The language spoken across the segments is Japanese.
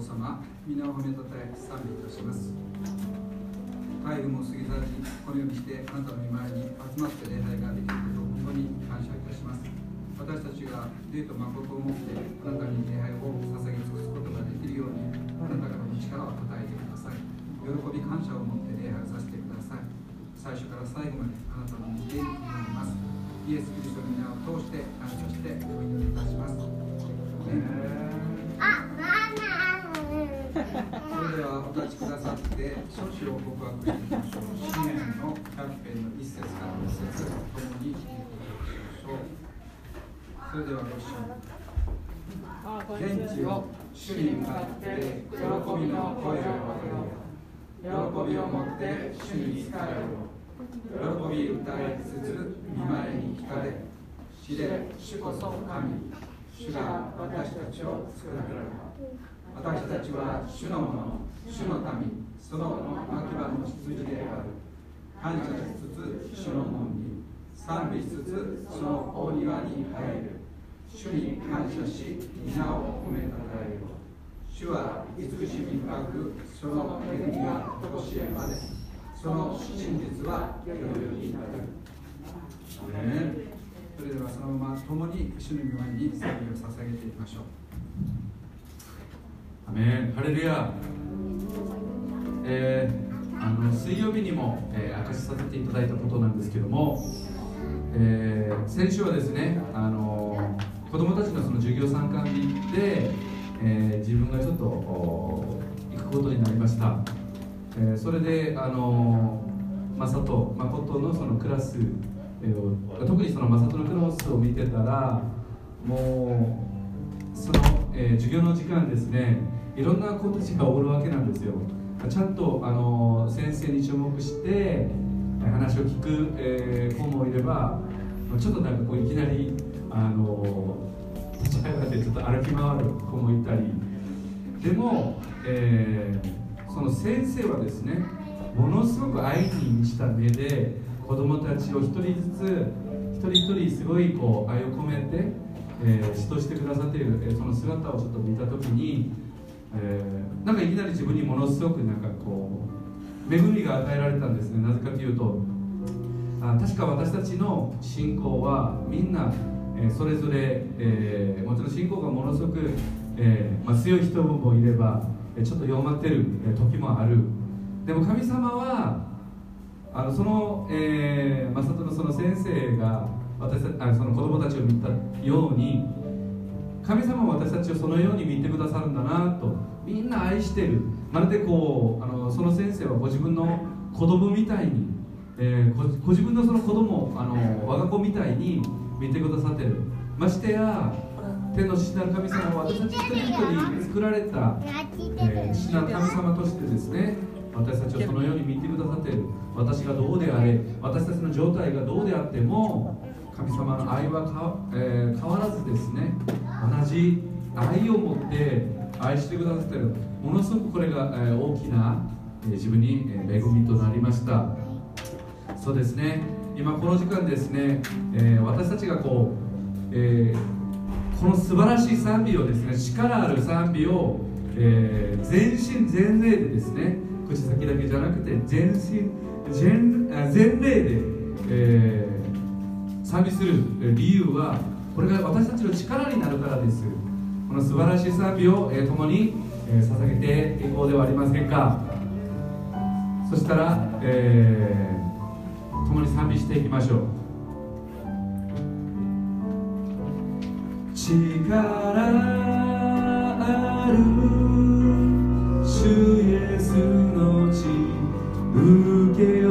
父様皆を褒めたたえ賛美いたします。介護も過ぎ去りこのようにしてあなたの御前に集まって礼拝ができることを本当に感謝いたします。私たちが霊と誠を持ってあなたに礼拝を捧げ尽くすことができるようにあなたからの力を与えてください。喜び感謝を持って礼拝をさせてください。最初から最後まであなたの御手に祈ります。イエス・キリストの皆を通して感謝してお祈りいたします。それではお立ちくださって少子を告白していきましょう詩篇の百編の一節から二節ともに聞いていきましょうそれではご一緒に天地を主に向かって喜びの声を上げよ喜びを持って主に仕えろ喜び歌いつつ見舞いに聞かれ知れ主こそ神主が私たちを作られた私たちは主のもの主の民その牧場の羊である。感謝しつつ主の門に賛美しつつその大庭に入る。主に感謝し皆を褒めたたえよ主は慈しみ深くその恵みはとしえまで。その真実は世々になる。それではそのまま共に主の御前に賛美を捧げていきましょう。メンハレルヤえー、あの水曜日にも、えー、明かしさせていただいたことなんですけども、えー、先週はですねあの子供たちのその授業参観日で、えー、自分がちょっと行くことになりました、えー、それであの正人誠のそのクラス、えー、特にその正人のクラスを見てたらもうその、えー、授業の時間ですねいろんな子たちがおるわけなんですよ。ちゃんとあの先生に注目して話を聞く、えー、子もいればちょっとなんかこういきなりあの立ち上がってちょっと歩き回る子もいたり。でも、えー、その先生はですねものすごく愛に満ちた目で子供たちを一人ずつ一人一人すごいこう愛を込めて、えー、指導してくださっている、えー、その姿をちょっと見た時に、えー、なんかいきなり自分にものすごくなんかこう恵みが与えられたんですね。なぜかというとあ確か私たちの信仰はみんなえそれぞれ、えー、もちろん信仰がものすごく、え、まあ、強い人もいればちょっと弱まってる時もある。でも神様はあのその、えー、正人のその先生が私あその子供たちを見たように神様は私たちをそのように見てくださるんだなとみんな愛してる。まるでこうあのその先生はご自分の子供みたいに、えー、ご自分のその子供あの我が子みたいに見てくださってる。ましてや天の父なる神様は私たち一人一人作られた、えー、父なる神様としてですね私たちをそのように見てくださっている。私がどうであれ私たちの状態がどうであっても神様の愛はか、えー、変わらずですね同じ愛を持って愛してくださってる。ものすごくこれが、えー、大きな、えー、自分に、え恵みとなりました。そうですね。今この時間ですね、え、私たちがこう、え、この素晴らしい賛美をですね力ある賛美を、え、全身全霊でですね口先だけじゃなくて全身全全霊で、えー、賛美する理由はこれが私たちの力になるからです。この素晴らしい賛美を、共に、捧げていこうではありませんか。そしたら、えー共に賛美していきましょう。力ある主イエスの血受けよ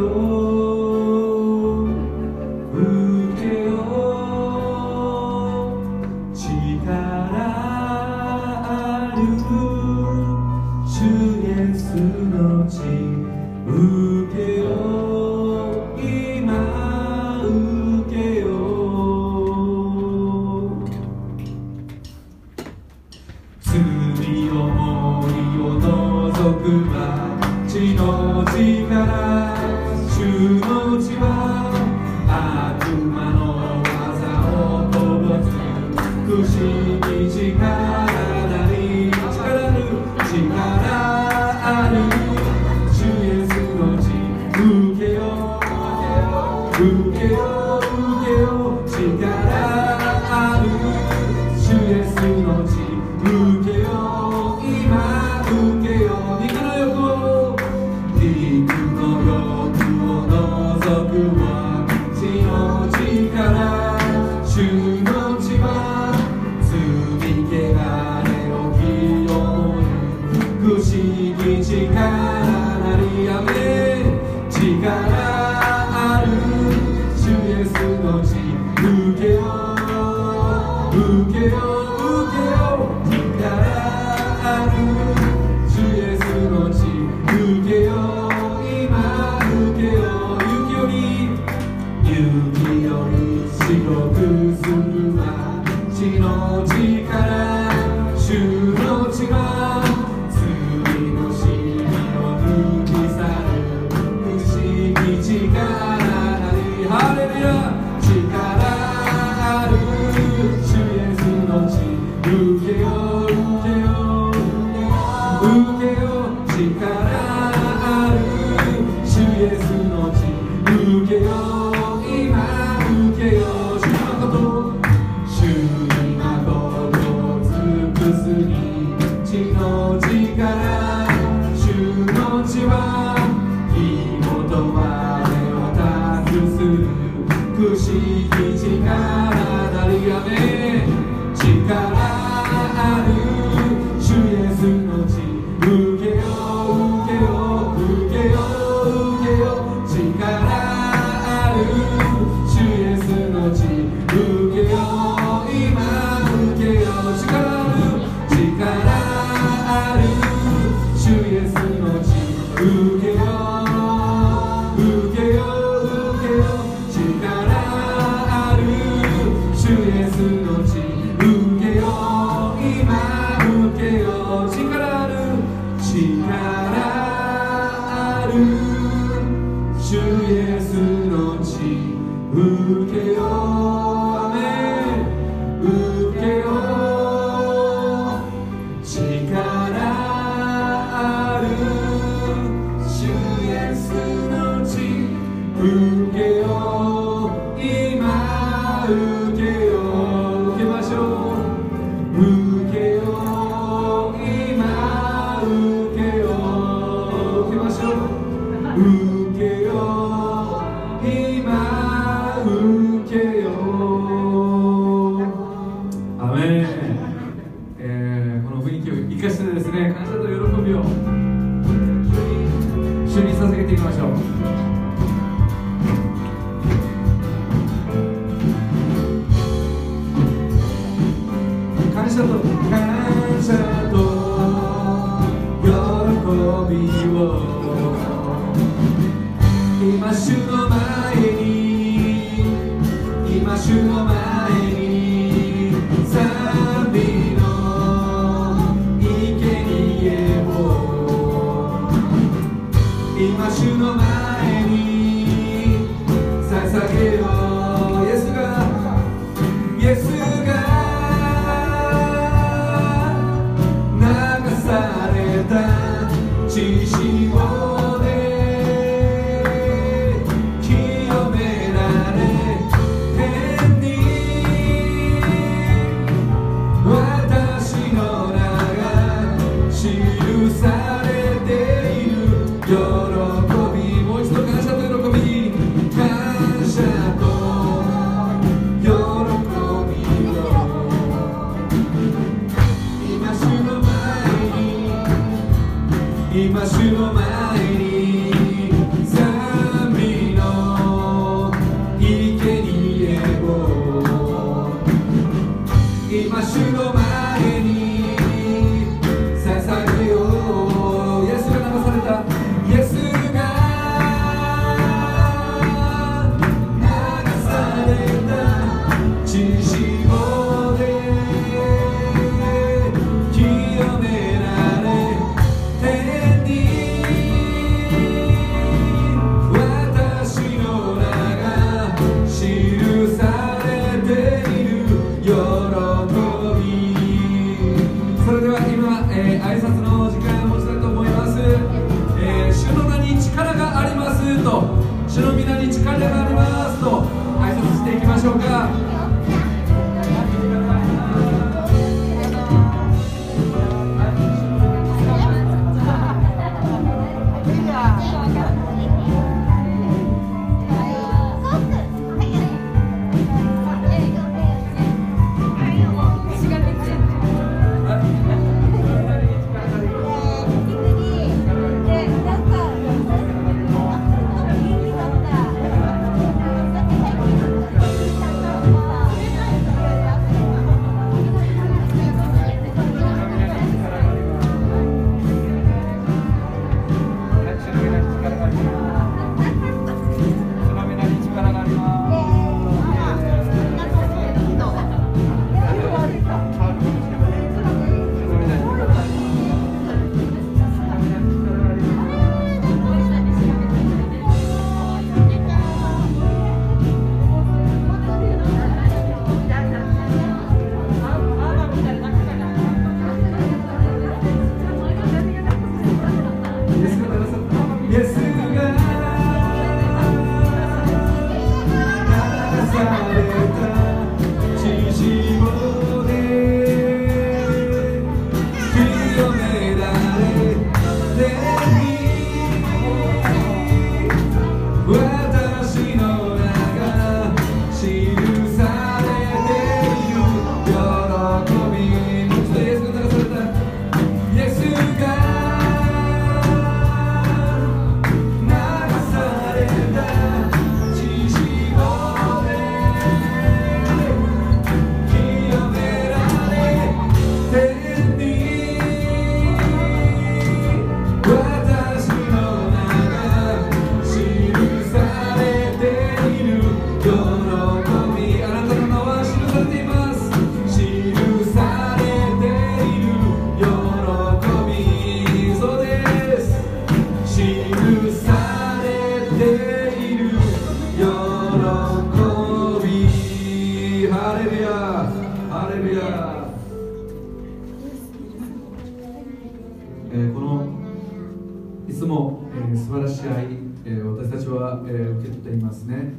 ー素晴らしい、えー私たちは、えー受け取っていますね、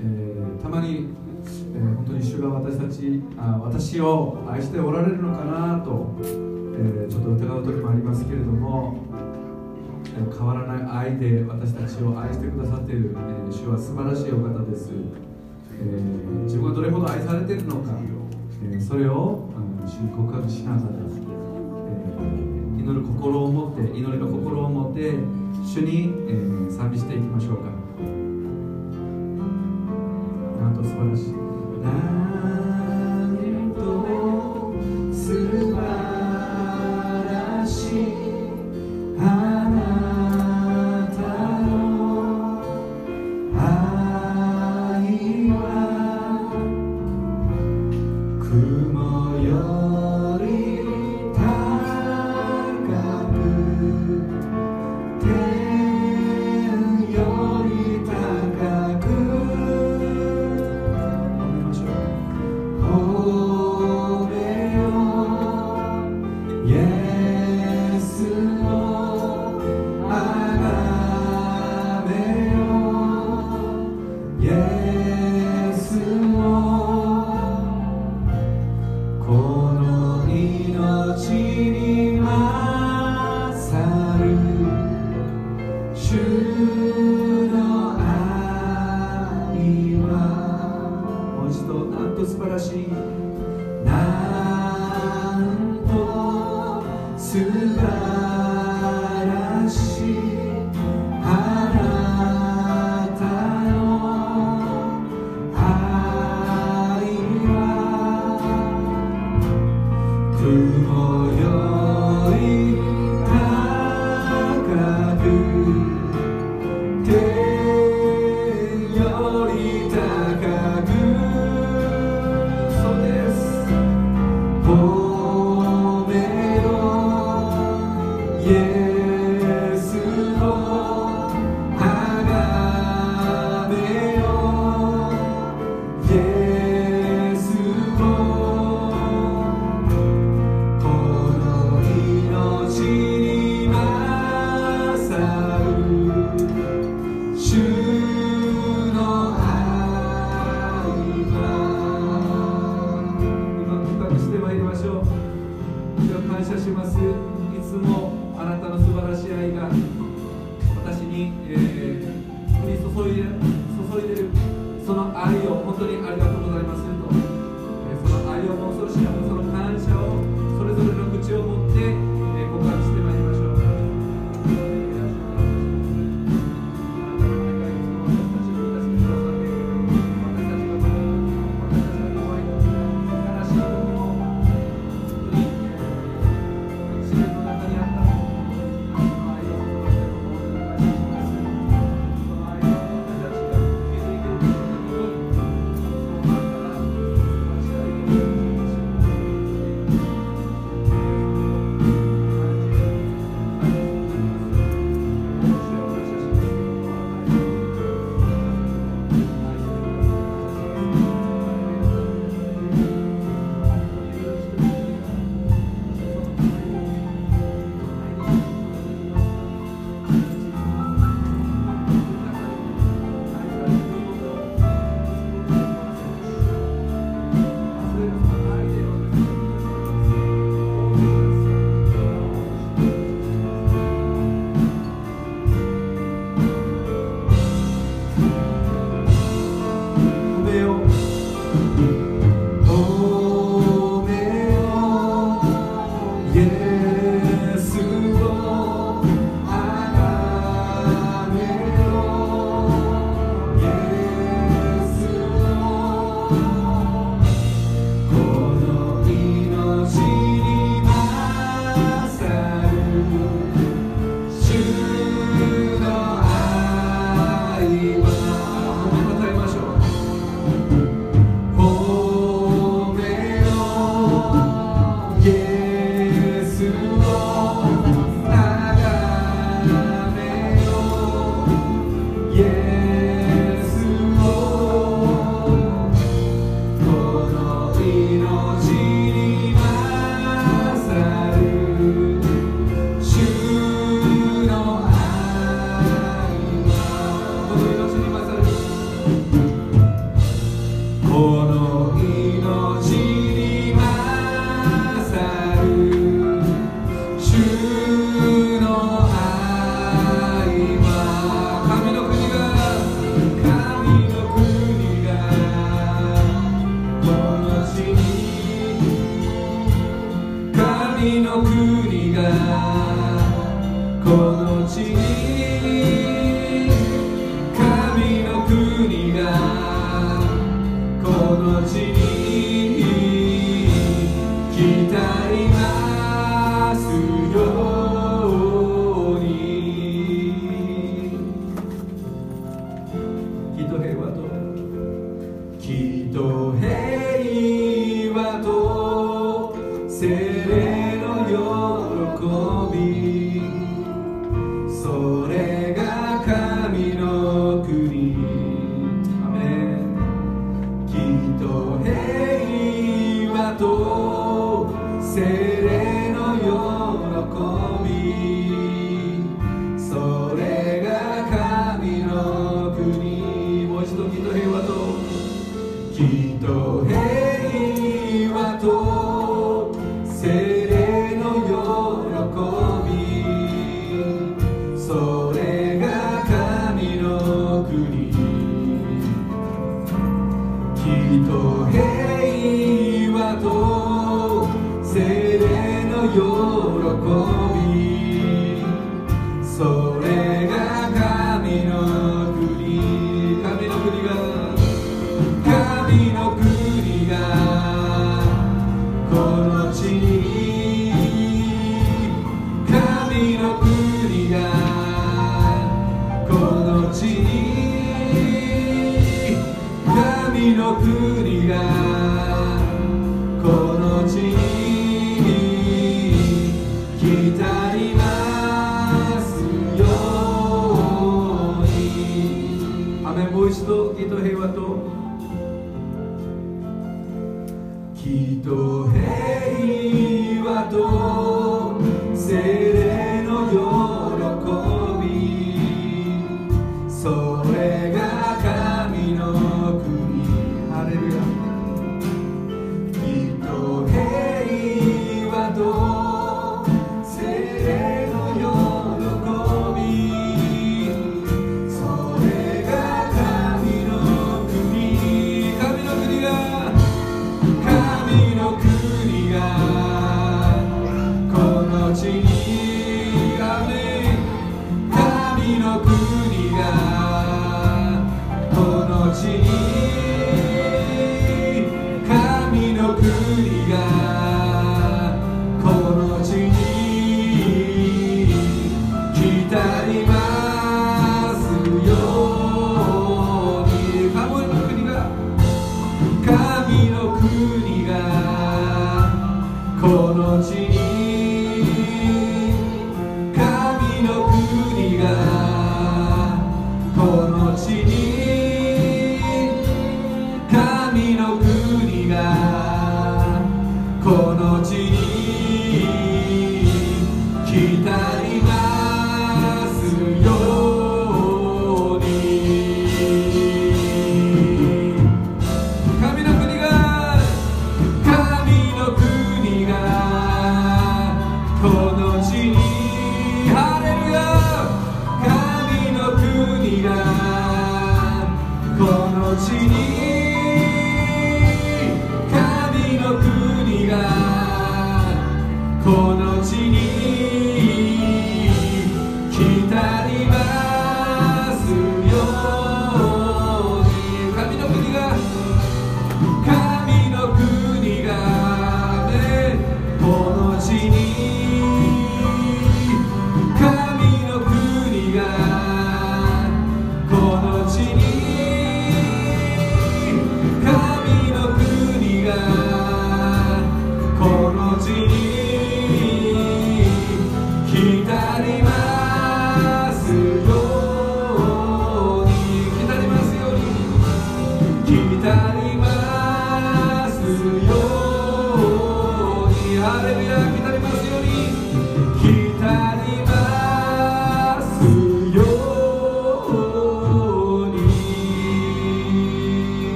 えーたまに、えー本当に主が私たちあ私を愛しておられるのかなと、えーちょっと疑う時もありますけれども、えー変わらない愛で私たちを愛してくださっている、えー主は素晴らしいお方です、えー自分がどれほど愛されているのか、えーそれを、うん主に告白しながら、えー祈る心を持って祈りの心を持って主に、えー賛美していきましょうか。なんと素晴らしい。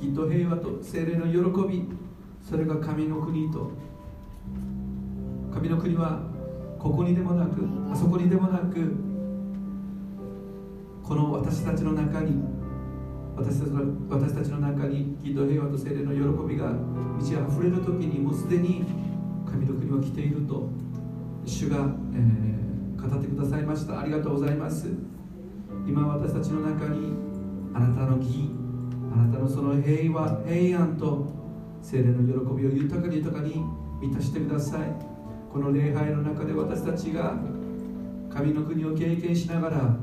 きっと平和と精霊の喜びそれが神の国と。神の国はここにでもなくあそこにでもなくこの私たちの中に私たちの私たちの中にきっと平和と精霊の喜びが満ち溢れる時にもうすでに神の国は来ていると主が、えー語ってくださいました。ありがとうございます。今私たちの中にあなたの義あなたのその平和平安と精霊の喜びを豊かに豊かに満たしてください。この礼拝の中で私たちが神の国を経験しながら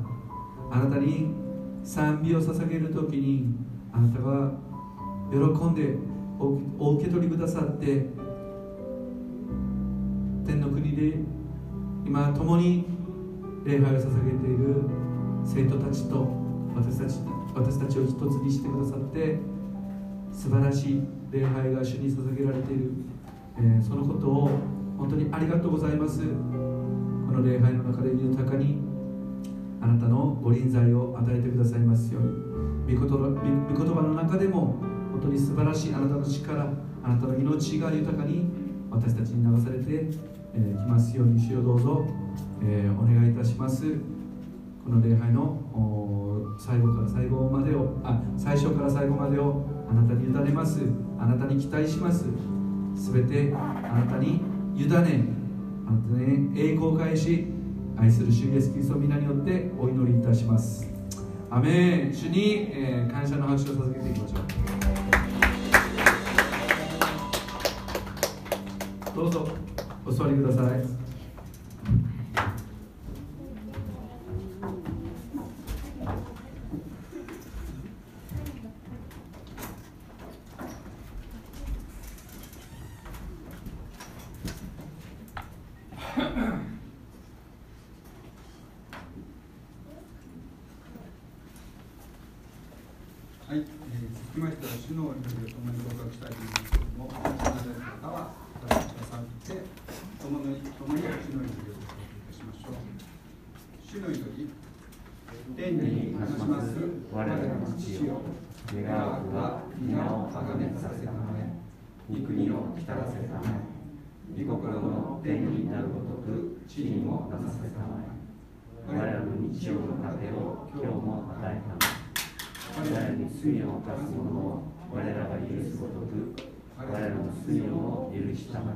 あなたに賛美を捧げる時にあなたは喜んでお受け取りくださって天の国で今共に礼拝を捧げている生徒たちと私たち私たちを一つにしてくださって素晴らしい礼拝が主に捧げられている、えー、そのことを本当にありがとうございます。この礼拝の中で豊かにあなたのご臨在を与えてくださいますように。御言葉の中でも本当に素晴らしいあなたの力あなたの命が豊かに私たちに流されてき、えー、ますように主をどうぞ、えー、お願いいたします。この礼拝の最後から最後までをあ最初から最後までをあなたに委ねます。あなたに期待します。すべてあなたに委ねあなたに栄光を返し愛する主イエスキリスト皆によってお祈りいたします。アメン。主に、えー、感謝の拍手を捧げていきましょう。どうぞお座りください。地にも出させたまえ。我らの日曜の糧を今日も与えたの我らに罪を犯す者を我らが許すごとく我らの罪を許したまえ。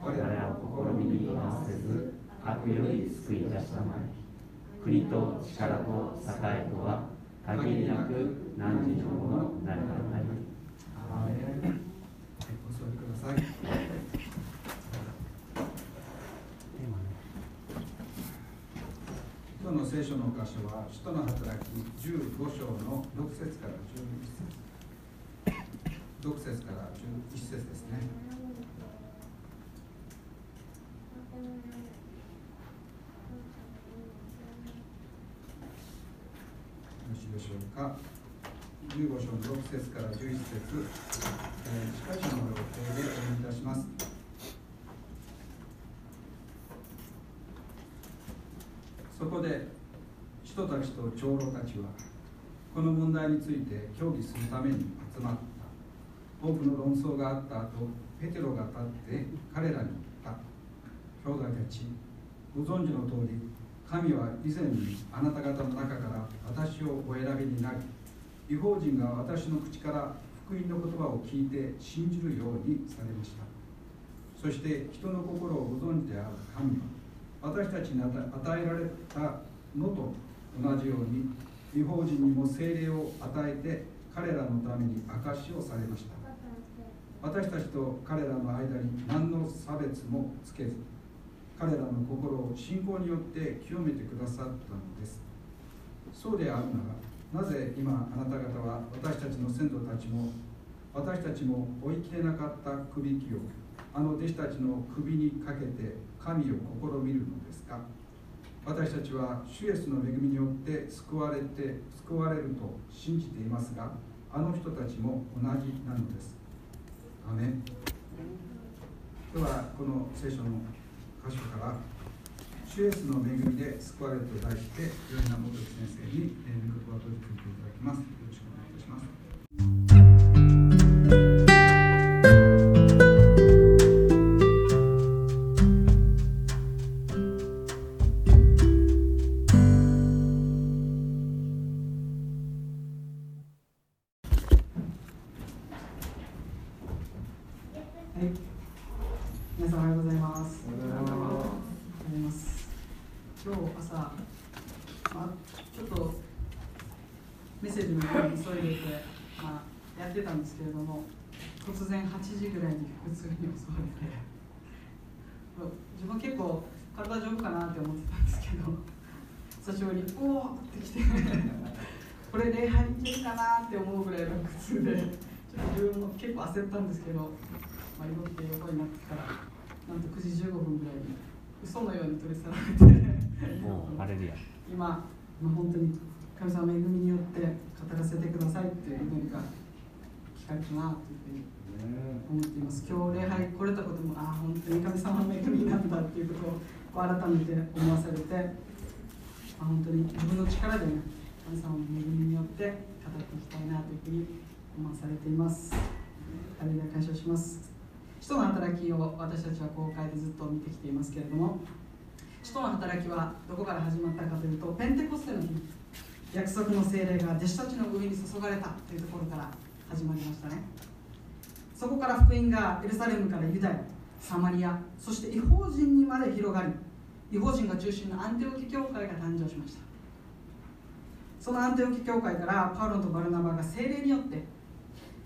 我らを試みに合わせず悪より救い出したまえ。国と力と栄えとは限りなく何時のものなりたなり。お座りください今日の聖書の箇所は、使徒の働き15章の6節から11節。6節から11節ですね。よろしいでしょうか。15章の6節から11節、えー、近しの予定でお読みいたします。そこで人たちと長老たちはこの問題について協議するために集まった。多くの論争があった後ペテロが立って彼らに言った。兄弟たちご存知の通り神は以前にあなた方の中から私をお選びになり違法人が私の口から福音の言葉を聞いて信じるようにされました。そして人の心をご存知である神は私たちに与えられたのと同じように違法人にも精霊を与えて彼らのために証しをされました。私たちと彼らの間に何の差別もつけず彼らの心を信仰によって清めてくださったのです。そうであるならなぜ今あなた方は私たちの先祖たちも私たちも追い切れなかったくびきをあの弟子たちの首にかけて神を試みるのですか？私たちは主イエスの恵みによって救われて救われると信じていますがあの人たちも同じなのです。アメではこの聖書の箇所から主イエスの恵みで救われると題して米田元先生に御言葉を取り組んでいただきます。よろしくお願いいたします。はい皆さんおはようございますおはようございます今日朝、まあ、ちょっとメッセージの方に急いでて、まあ、やってたんですけれども突然8時ぐらいに普通に襲われて自分結構体丈夫かなって思ってたんですけど久しぶりに「おお!」ってきてこれ礼拝いけるかなって思うぐらいの苦痛でちょっと自分も結構焦ったんですけどまあ、祈って横になってからなんと9時15分ぐらいに嘘のように取り去られて今、まあ、本当に神様の恵みによって語らせてくださいっていう祈りが聞かれたなというふうに思っています今日礼拝来れたこともああ本当に神様の恵みなんだっていうことを改めて思わされて、あ、本当に自分の力でね神様の恵みによって語っていきたいなというふうに思わされていますあれで感謝します。使徒の働きを私たちは公開でずっと見てきていますけれども使徒の働きはどこから始まったかというとペンテコステの日約束の精霊が弟子たちの上に注がれたというところから始まりましたね。そこから福音がエルサレムからユダヤサマリアそして違法人にまで広がり違法人が中心のアンテオキ教会が誕生しました。そのアンテオキ教会からパウロとバルナバが精霊によって、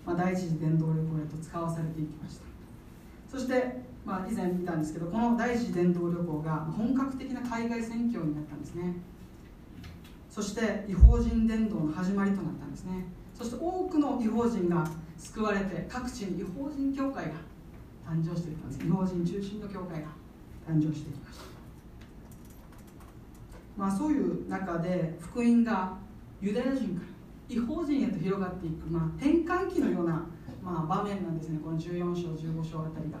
まあ、第一次伝道旅行へと使わされていきました。そして、まあ、以前見たんですけどこの第一次伝道旅行が本格的な海外宣教になったんですね。そして違法人伝道の始まりとなったんですね。そして多くの違法人が救われて各地に違法人教会が誕生していったんです。違法人中心の教会が誕生していきました。まあそういう中で福音がユダヤ人から違法人へと広がっていく、まあ、転換期のような、まあ、場面なんですね。この14章15章あたりが。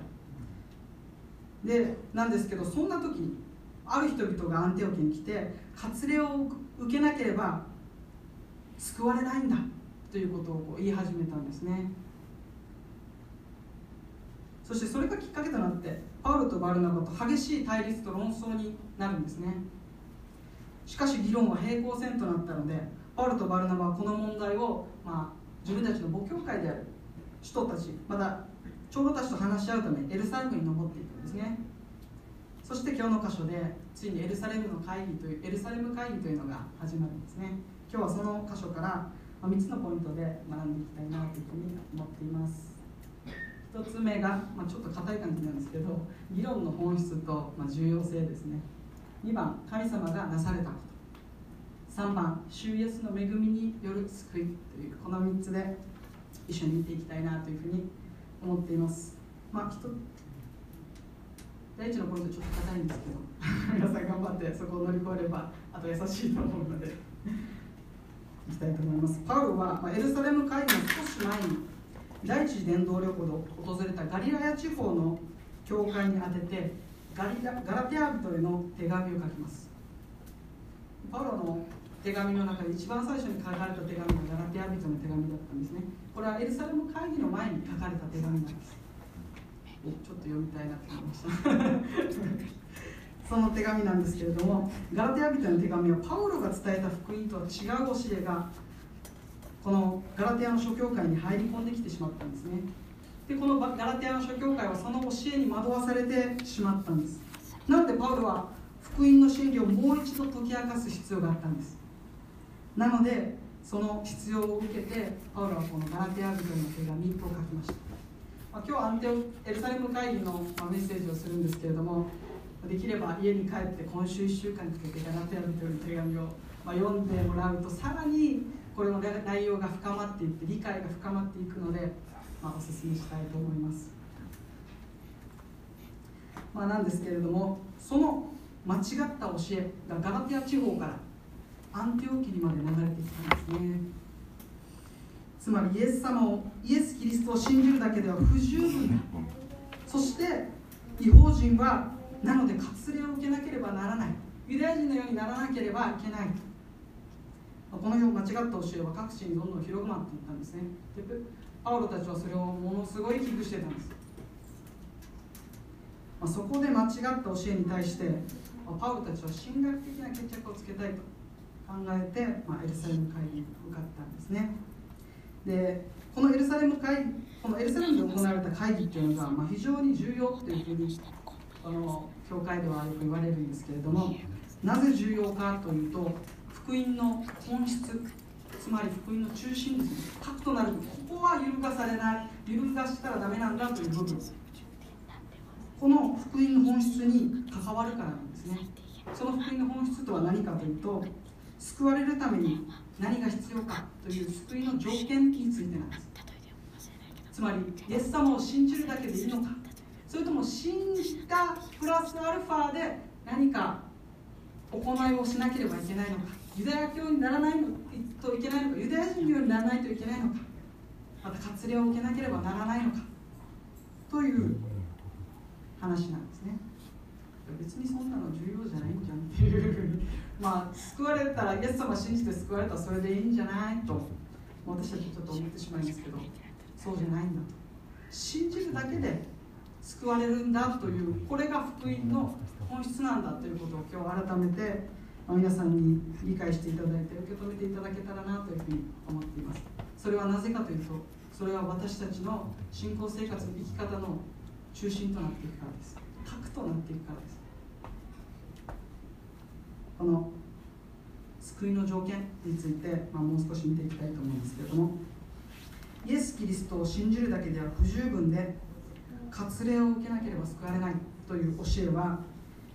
でなんですけどそんな時にある人々がアンテオキに来て割礼を受けなければ救われないんだということをこう言い始めたんですね。そしてそれがきっかけとなってパウロとバルナバと激しい対立と論争になるんですね。しかし議論は平行線となったのでパウロとバルナバはこの問題を、まあ、自分たちの母教会である人たちまた長老たちと話し合うためエルサレムに登っていくんですね。そして今日の箇所でついにエルサレムの会議というエルサレム会議というのが始まるんですね。今日はその箇所から3つのポイントで学んでいきたいなというふうに思っています。1つ目が、まあ、ちょっと硬い感じなんですけど議論の本質と、ま、重要性ですね。2番神様がなされたこと。3番主イエスの恵みによる救いというこの3つで一緒に見ていきたいなというふうに思っています。まあ一第一のポイントちょっと硬いんですけど皆さん頑張ってそこを乗り越えればあと優しいと思うのでいきたいと思います。パウロは、まあ、エルサレム会議の少し前に第一次伝道旅行で訪れたガリラヤ地方の教会に宛ててガリラガラテア人への手紙を書きます。パウロの手紙の中で一番最初に書かれた手紙がガラテア人の手紙だったんですね。これはエルサレム会議の前に書かれた手紙なんです。ちょっと読みたいなと思いました。その手紙なんですけれどもガラテア人の手紙はパウロが伝えた福音とは違う教えがこのガラテアの諸教会に入り込んできてしまったんですね。でこのガラテアの諸教会はその教えに惑わされてしまったんです。なのでパウロは福音の真理をもう一度解き明かす必要があったんです？なのでその必要を受けてパウロはこのガラテア人の手紙を書きました。まあ、今日アンテオエルサレム会議の、メッセージをするんですけれどもできれば家に帰って今週1週間かけてガラテア人の手紙を、まあ、読んでもらうとさらにこれの内容が深まっていって理解が深まっていくので、まあ、お勧めしたいと思います、まあ、なんですけれどもその間違った教えがガラテア地方からアンテオキにまで流れてきたんですね。つまりイエス様をイエス・キリストを信じるだけでは不十分。だそして違法人はなので割礼を受けなければならない。ユダヤ人のようにならなければいけない。このよう間違った教えは各地にどんどん広まっていったんですね。でパウロたちはそれをものすごい危惧してたんです、まあ、そこで間違った教えに対してパウロたちは神学的な決着をつけたいと。考えて、まあ、エルサレム会議に向かったんですね。でこのエルサレム会このエルサレムで行われた会議っていうのが、まあ、非常に重要というふうにこの教会ではよく言われるんですけれどもなぜ重要かというと福音の本質つまり福音の中心ですね核となるここは揺るがされない揺るがしたらダメなんだという部分。この福音の本質に関わるからなんですね。その福音の本質とは何かというと救われるために何が必要かという救いの条件についてなんです。つまりイエス様を信じるだけでいいのか。それとも信じたプラスアルファで何か行いをしなければいけないのか。ユダヤ教にならないといけないのか。ユダヤ人のようにならないといけないのか。また割礼を受けなければならないのか。という話なんですね。別にそんなの重要じゃないんじゃんっていうまあ救われたらイエス様信じて救われたらそれでいいんじゃない？と私たちちょっと思ってしまいますけどそうじゃないんだと。信じるだけで救われるんだというこれが福音の本質なんだということを今日改めて皆さんに理解していただいて受け止めていただけたらなというふうに思っています。それはなぜかというとそれは私たちの信仰生活の生き方の中心となっていくからです。核となっていくからです。この救いの条件について、まあ、もう少し見ていきたいと思いますけれどもイエス・キリストを信じるだけでは不十分で割礼を受けなければ救われないという教えは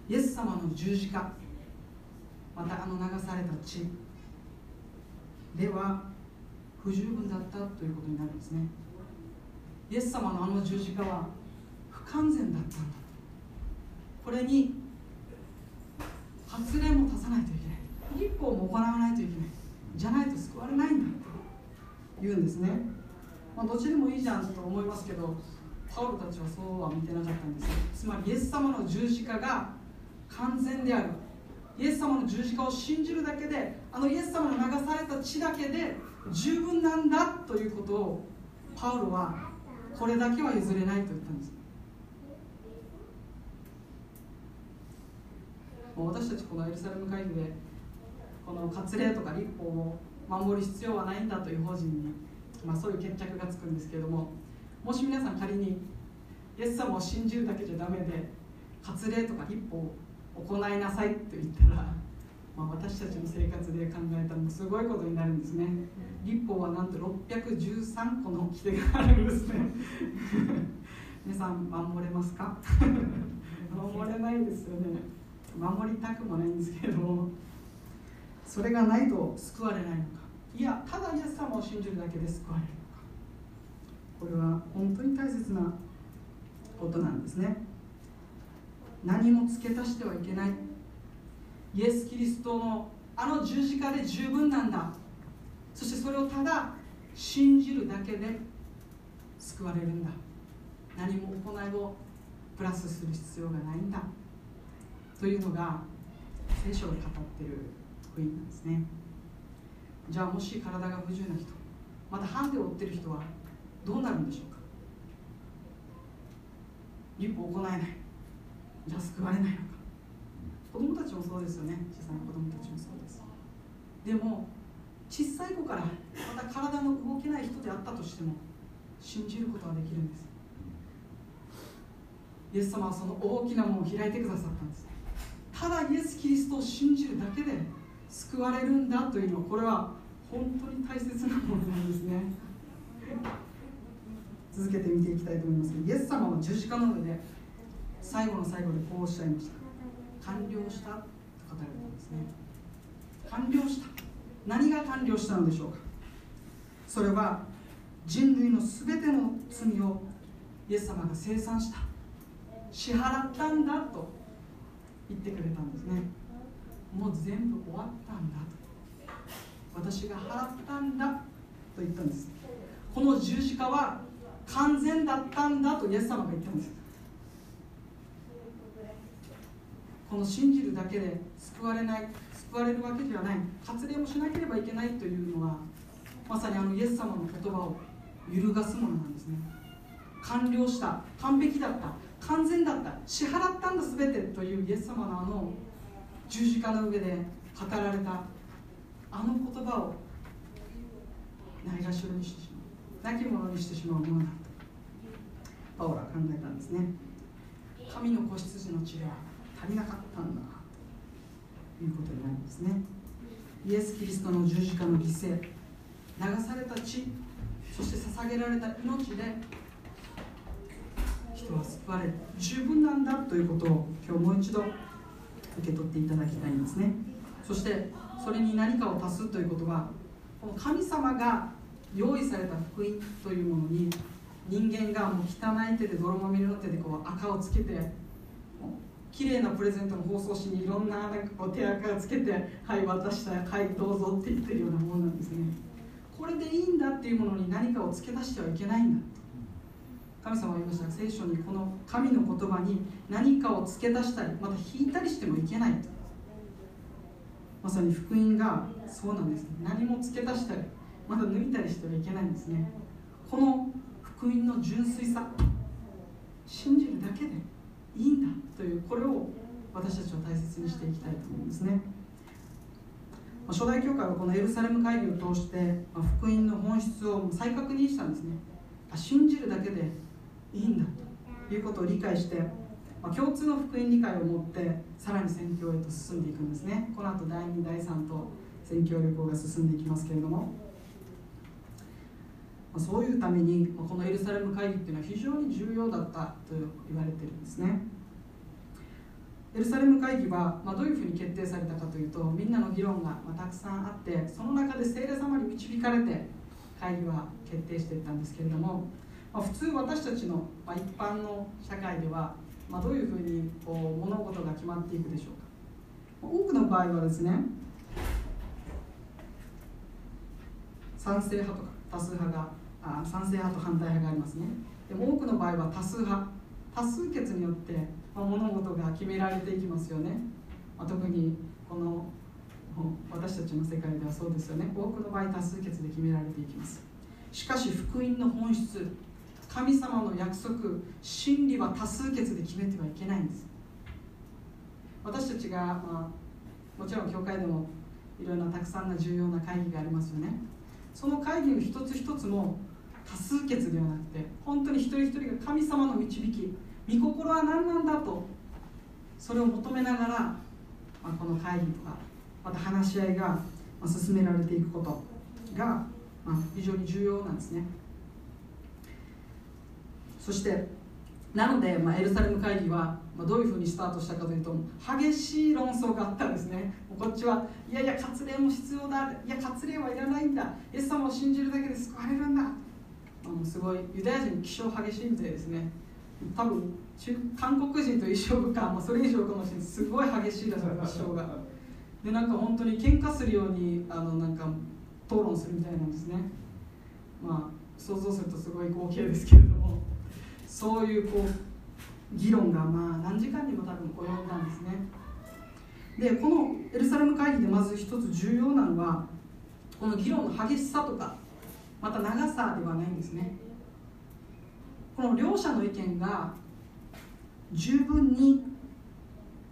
イエス様の十字架またあの流された血では不十分だったということになるんですね。イエス様のあの十字架は不完全だったんだ。これに発令も足さないといけない。立法も行わないといけない。じゃないと救われないんだと言うんですね、まあ、どっちでもいいじゃんと思いますけどパウロたちはそうは見てなかったんですつまりイエス様の十字架が完全である。イエス様の十字架を信じるだけであのイエス様の流された血だけで十分なんだということをパウロはこれだけは譲れないと言ったんです。私たちこのエルサレム会議でこの割礼とか立法を守る必要はないんだという法人に、まあ、そういう決着がつくんですけれどももし皆さん仮にイエス様を信じるだけじゃダメで割礼とか立法を行いなさいと言ったら、まあ、私たちの生活で考えたらすごいことになるんですね。立法はなんと613個の規定があるんですね。皆さん守れますか？守れないですよね。守りたくもないんですけれどもそれがないと救われないのか。いやただイエス様を信じるだけで救われるのか。これは本当に大切なことなんですね。何も付け足してはいけない。イエス・キリストのあの十字架で十分なんだ。そしてそれをただ信じるだけで救われるんだ。何も行いをプラスする必要がないんだ。というのが聖書を語ってる福音なんですね。じゃあもし体が不自由な人またハンデを負ってる人はどうなるんでしょうか？立法を行えない。じゃあ救われないのか。子供たちもそうですよね。小さな子供たちもそうです。でも小さい子からまた体の動けない人であったとしても信じることはできるんです。イエス様はその大きな門を開いてくださったんです。ただイエス・キリストを信じるだけで救われるんだというのはこれは本当に大切なものなんですね。続けて見ていきたいと思います。イエス様は十字架の上で最後の最後でこうおっしゃいました。完了したと語られたんですね。完了した。何が完了したのでしょうか。それは人類の全ての罪をイエス様が清算した。支払ったんだと。言ってくれたんですね。もう全部終わったんだと。私が払ったんだと言ったんです。この十字架は完全だったんだとイエス様が言ったんです。この信じるだけで救われない救われるわけではない割礼もしなければいけないというのはまさにあのイエス様の言葉を揺るがすものなんですね。完了した完璧だった。完全だった支払ったんだ全てというイエス様のあの十字架の上で語られたあの言葉をないがしろにしてしまう亡き者にしてしまうものだとパオラは考えたんですね。神の子羊の血が足りなかったんだということになるんですね。イエス・キリストの十字架の犠牲流された血そして捧げられた命で人は救われ十分なんだということを今日もう一度受け取っていただきたいんですね。そしてそれに何かを足すということはこの神様が用意された福音というものに人間がもう汚い手で泥まみれの手でこう赤をつけて綺麗なプレゼントの包装紙にいろんななんかこう手垢をつけて「はい渡したはいどうぞ」って言ってるようなものなんですね。これでいいんだっていうものに何かを付け足してはいけないんだ。神様は言いました聖書にこの神の言葉に何かを付け足したりまた引いたりしてもいけないまさに福音がそうなんです何も付け足したりまだ抜いたりしてはいけないんですね。この福音の純粋さ信じるだけでいいんだというこれを私たちは大切にしていきたいと思うんですね。初代教会はこのエルサレム会議を通して福音の本質を再確認したんですね。信じるだけでいいんだということを理解してまあ共通の福音理解を持ってさらに宣教へと進んでいくんですね。この後第2第3と宣教旅行が進んでいきますけれどもまあそういうためにこのエルサレム会議っていうのは非常に重要だったと言われてるんですね。エルサレム会議は、まあどういうふうに決定されたかというとみんなの議論が、まあたくさんあってその中で聖霊様に導かれて会議は決定していったんですけれども、まあ、普通私たちの、まあ一般の社会では、まあどういうふうにこう物事が決まっていくでしょうか。多くの場合はですね賛成派とか多数派があ賛成派と反対派がありますね。でも多くの場合は多数派。多数決によって、まあ、物事が決められていきますよね、まあ、特にこの私たちの世界ではそうですよね。多くの場合多数決で決められていきます。しかし福音の本質。神様の約束真理は多数決で決めてはいけないんです。私たちが、まあ、もちろん教会でもいろいろなたくさんな重要な会議がありますよね。その会議の一つ一つも多数決ではなくて本当に一人一人が神様の導き御心は何なんだとそれを求めながら、まあ、この会議とかまた話し合いが進められていくことが、まあ、非常に重要なんですね。そしてなので、まあ、エルサレム会議は、まあ、どういうふうにスタートしたかというと激しい論争があったんですね。こっちはいやいや割礼も必要だ。いや割礼はいらないんだ。イエス様を信じるだけで救われるんだ。あのすごいユダヤ人気性激しいみたいですね。多分中韓国人と一緒か、まあ、それ以上かもしれない。すごい激しいらしい気性が。でなんか本当に喧嘩するようにあのなんか討論するみたいなんですね。まあ想像するとすごい光景ですけれども。そういうこう議論がまあ何時間にも多分及んだんですね。でこのエルサレム会議でまず一つ重要なのはこの議論の激しさとかまた長さではないんですね。この両者の意見が十分に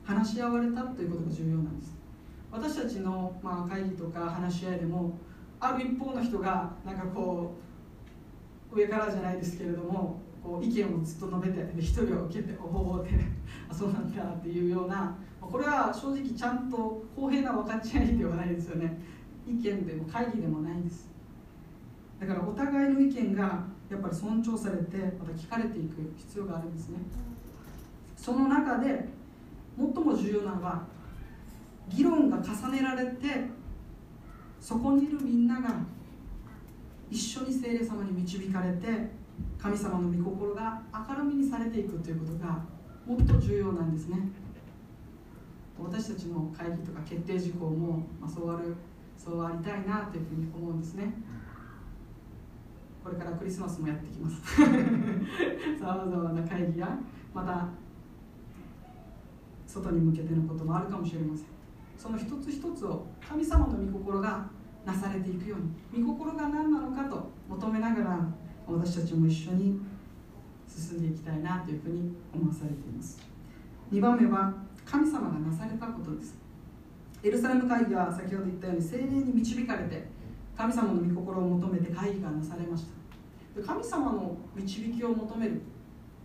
話し合われたということが重要なんです。私たちの、まあ、会議とか話し合いでもある一方の人がなんかこう上からじゃないですけれどもこう意見をずっと述べて一人を受けておおってあそうなんだっていうようなこれは正直ちゃんと公平な分かち合いではないですよね。意見でも会議でもないんです。だからお互いの意見がやっぱり尊重されてまた聞かれていく必要があるんですね。その中で最も重要なのは議論が重ねられてそこにいるみんなが一緒に聖霊様に導かれて神様の御心が明るみにされていくということがもっと重要なんですね。私たちの会議とか決定事項も、まあ、そうあるそうありたいなというふうに思うんですね。これからクリスマスもやってきます。さまざまな会議やまた外に向けてのこともあるかもしれません。その一つ一つを神様の御心がなされていくように御心が何なのかと求めながら私たちも一緒に進んでいきたいなというふうに思わされています。2番目は神様がなされたことです。エルサレム会議は先ほど言ったように精霊に導かれて神様の御心を求めて会議がなされました。神様の導きを求める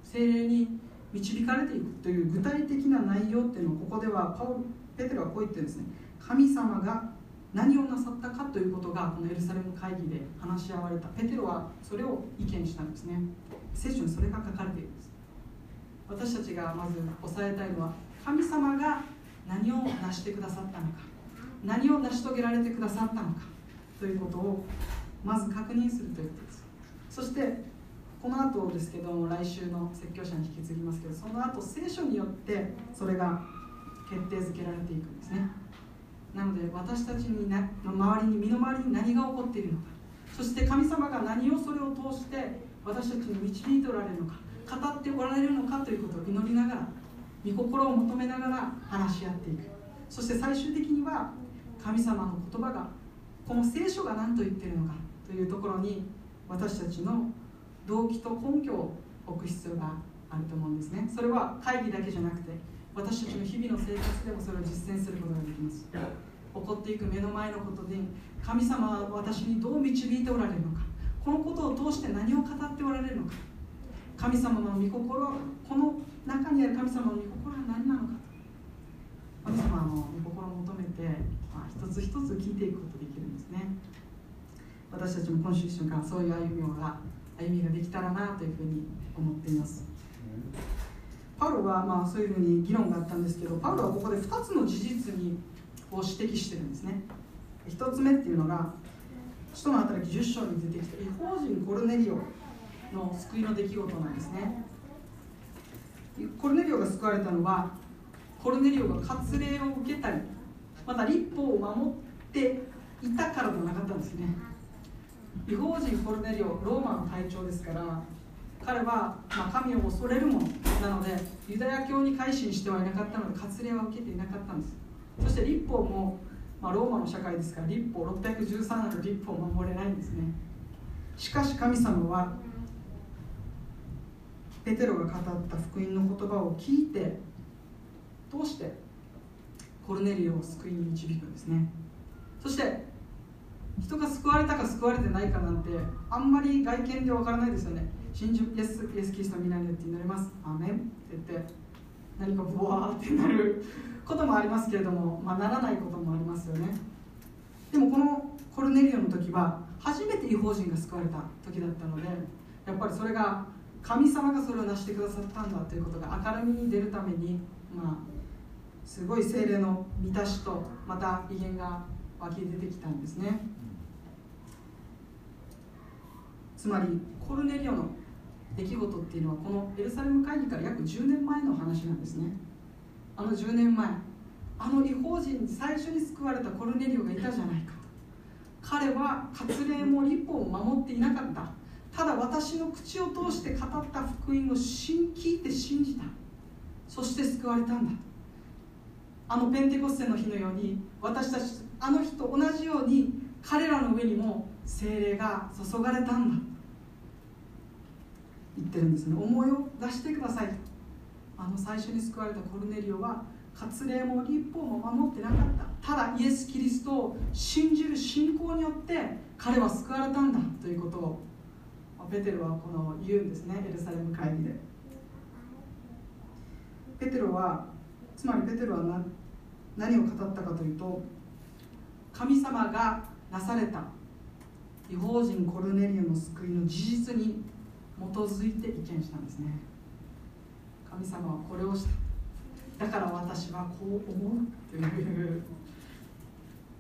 精霊に導かれていくという具体的な内容っていうのをここではパウペテロはこう言ってるんですね。神様が何をなさったかということがこのエルサレム会議で話し合われたペテロはそれを意見したんですね。聖書にそれが書かれているんです。私たちがまず押さえたいのは神様が何を成してくださったのか。何を成し遂げられてくださったのか。ということをまず確認するということです。そしてこの後ですけども来週の説教者に引き継ぎますけどその後聖書によってそれが決定づけられていくんですね。なので私たちになの周りに身の回りに何が起こっているのか。そして神様が何をそれを通して私たちに導いておられるのか。語っておられるのかということを祈りながら御心を求めながら話し合っていく。そして最終的には神様の言葉がこの聖書が何と言っているのかというところに私たちの動機と根拠を置く必要があると思うんですね。それは会議だけじゃなくて私たちの日々の生活でもそれを実践することができます。起こっていく目の前のことで神様は私にどう導いておられるのか。このことを通して何を語っておられるのか。神様の御心この中にある神様の御心は何なのか。神様の御心を求めて、まあ、一つ一つ聞いていくことができるんですね。私たちも今週一週間そういう歩みが歩みができたらなというふうに思っていますパウロはまあそういうふうに議論があったんですけどパウロはここで2つの事実にを指摘してるんですね。1つ目っていうのが使徒の働き10章に出てきた違法人コルネリオの救いの出来事なんですね。コルネリオが救われたのはコルネリオが割礼を受けたりまた立法を守っていたからではなかったんですね。違法人コルネリオローマの隊長ですから彼は、まあ、神を恐れるものなのでユダヤ教に改心してはいなかったので割礼は受けていなかったんです。そして立法も、まあ、ローマの社会ですから立法613の立法を守れないんですね。しかし神様はペテロが語った福音の言葉を聞いて通してコルネリオを救いに導くんですね。そして人が救われたか救われてないかなんてあんまり外見でわからないですよね。信じイエスイエス・キリストの皆によって祈ります。アーメン。って言って何かブワーってなることもありますけれども、まあ、ならないこともありますよね。でもこのコルネリオの時は初めて違法人が救われた時だったのでやっぱりそれが神様がそれを成してくださったんだということが明るみに出るためにまあすごい精霊の満たしとまた威厳が湧き出てきたんですね。つまりコルネリオの出来事っていうのはこのエルサレム会議から約10年前の話なんですね。あの10年前あの違法人に最初に救われたコルネリオがいたじゃないかと。彼は割礼も立法を守っていなかった。ただ私の口を通して語った福音を聞いて信じた。そして救われたんだ。あのペンテコステの日のように私たちあの日と同じように彼らの上にも精霊が注がれたんだ。言ってるんですね。思いを出してください。あの最初に救われたコルネリオは割礼も立法も守ってなかった。ただイエス・キリストを信じる信仰によって彼は救われたんだということをペテロはこの言うんですね。エルサレム会議で。ペテロはつまりペテロは何何を語ったかというと神様がなされた違法人コルネリオの救いの事実に基づいて意見したんですね。神様はこれをした。だから私はこう思うという。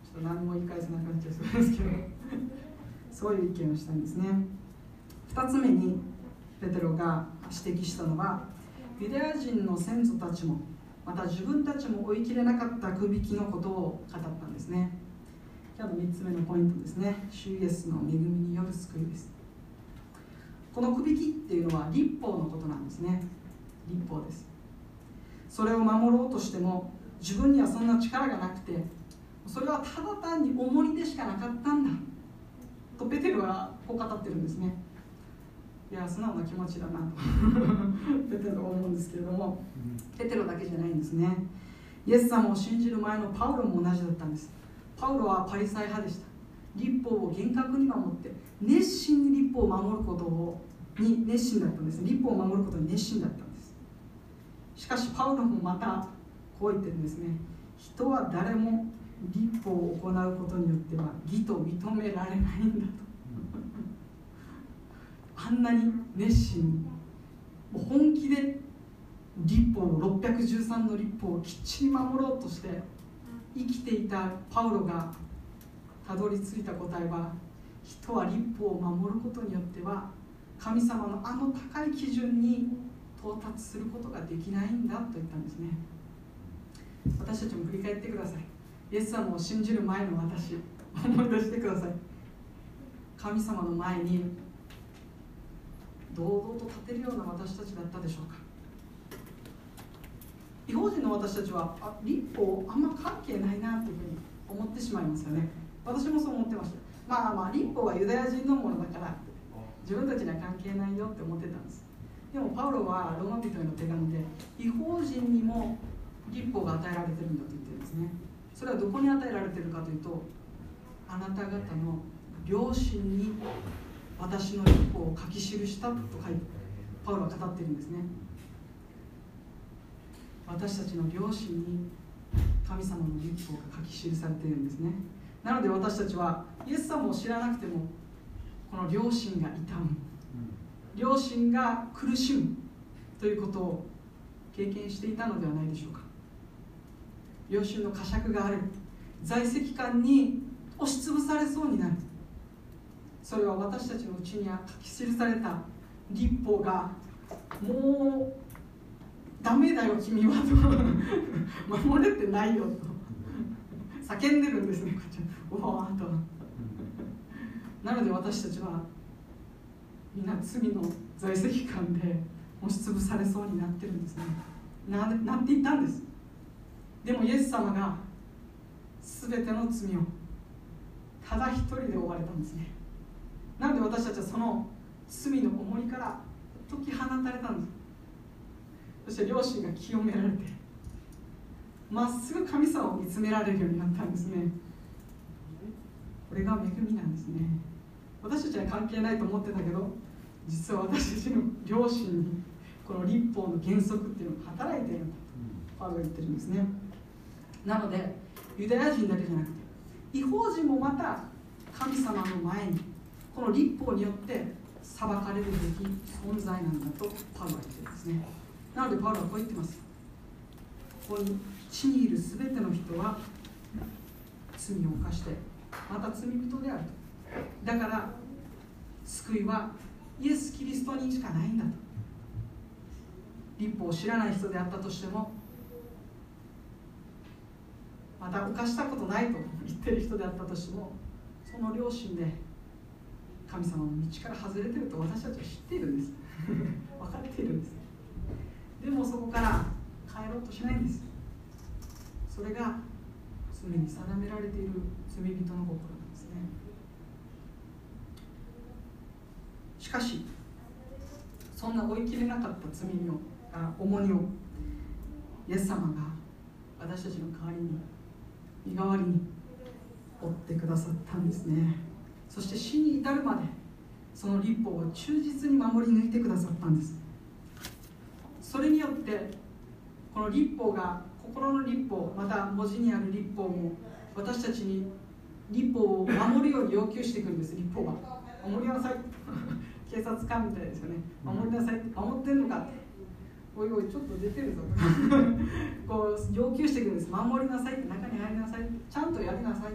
ちょっと何も言い返せなくなっちゃいそうですけど。そういう意見をしたんですね。2つ目にペテロが指摘したのはユダヤ人の先祖たちもまた自分たちも追い切れなかった首引きのことを語ったんですね。今日の3つ目のポイントですね。主イエスの恵みによる救いです。この首引きっていうのは立法のことなんですね。立法です。それを守ろうとしても自分にはそんな力がなくてそれはただ単に重荷でしかなかったんだとペテロはこう語ってるんですね。いや素直な気持ちだなと ペテロは思うんですけれども、ペテロだけじゃないんですね。イエス様を信じる前のパウロも同じだったんです。パウロはパリサイ派でした。立法を厳格に守って熱心に立法を守ることをに熱心だったんです。立法を守ることに熱心だったんです。しかしパウロもまたこう言ってるんですね。人は誰も立法を行うことによっては義と認められないんだと。あんなに熱心に本気で立法を613の立法をきっちり守ろうとして生きていたパウロがたどり着いた答えは人は立法を守ることによっては神様のあの高い基準に到達することができないんだと言ったんですね。私たちも振り返ってください。イエス様を信じる前の私思い出してください。神様の前に堂々と立てるような私たちだったでしょうか。違法人の私たちはあ立法あんま関係ないなというふうに思ってしまいますよね。私もそう思ってました。まあまあ立法はユダヤ人のものだから自分たちには関係ないよって思ってたんです。でもパウロはローマ人への手紙で違法人にも立法が与えられてるんだと言ってるんですね。それはどこに与えられてるかというとあなた方の両親に私の立法を書き記したと書いてパウロは語ってるんですね。私たちの両親に神様の立法が書き記されているんですね。なので私たちはイエス様を知らなくてもこの両親が痛む。両親が苦しむということを経験していたのではないでしょうか。両親の呵責がある。在籍感に押しつぶされそうになる。それは私たちのうちには書き記された立法がもうダメだよ君はと。守れてないよと叫んでるんですね。こっちうわーと。なので私たちはみんな罪の在籍感で押しつぶされそうになってるんですね。ななっていったんです。でもイエス様が全ての罪をただ一人で負われたんですね。なので私たちはその罪の重りから解き放たれたんです。そして両親が清められてまっすぐ神様を見つめられるようになったんですね。これが恵みなんですね。私たちは関係ないと思ってたけど実は私たちの両親にこの立法の原則っていうのが働いているんだとパウロが言ってるんですね。なのでユダヤ人だけじゃなくて違法人もまた神様の前にこの立法によって裁かれるべき存在なんだとパウロは言ってるんですね。なのでパウロはこう言ってます。ここに地にいる全ての人は罪を犯してまた罪人であると。だから救いはイエス・キリストにしかないんだと。立法を知らない人であったとしてもまた犯したことないと言ってる人であったとしてもその両親で神様の道から外れてると私たちは知っているんです。分かっているんです。でもそこから帰ろうとしないんです。それが罪に定められている罪人の心なんですね。しかしそんな追い切れなかった罪の重荷をイエス様が私たちの代わりに身代わりに追ってくださったんですね。そして死に至るまでその立法を忠実に守り抜いてくださったんです。それによってこの立法が心の立法また文字にある立法も私たちに立法を守るように要求してくるんです立法が。守りなさい。警察官みたいですよね。守りなさい。守ってんのか。っておいおいちょっと出てるぞ。こう要求してくるんです。守りなさい。って中に入りなさい。ちゃんとやりなさい。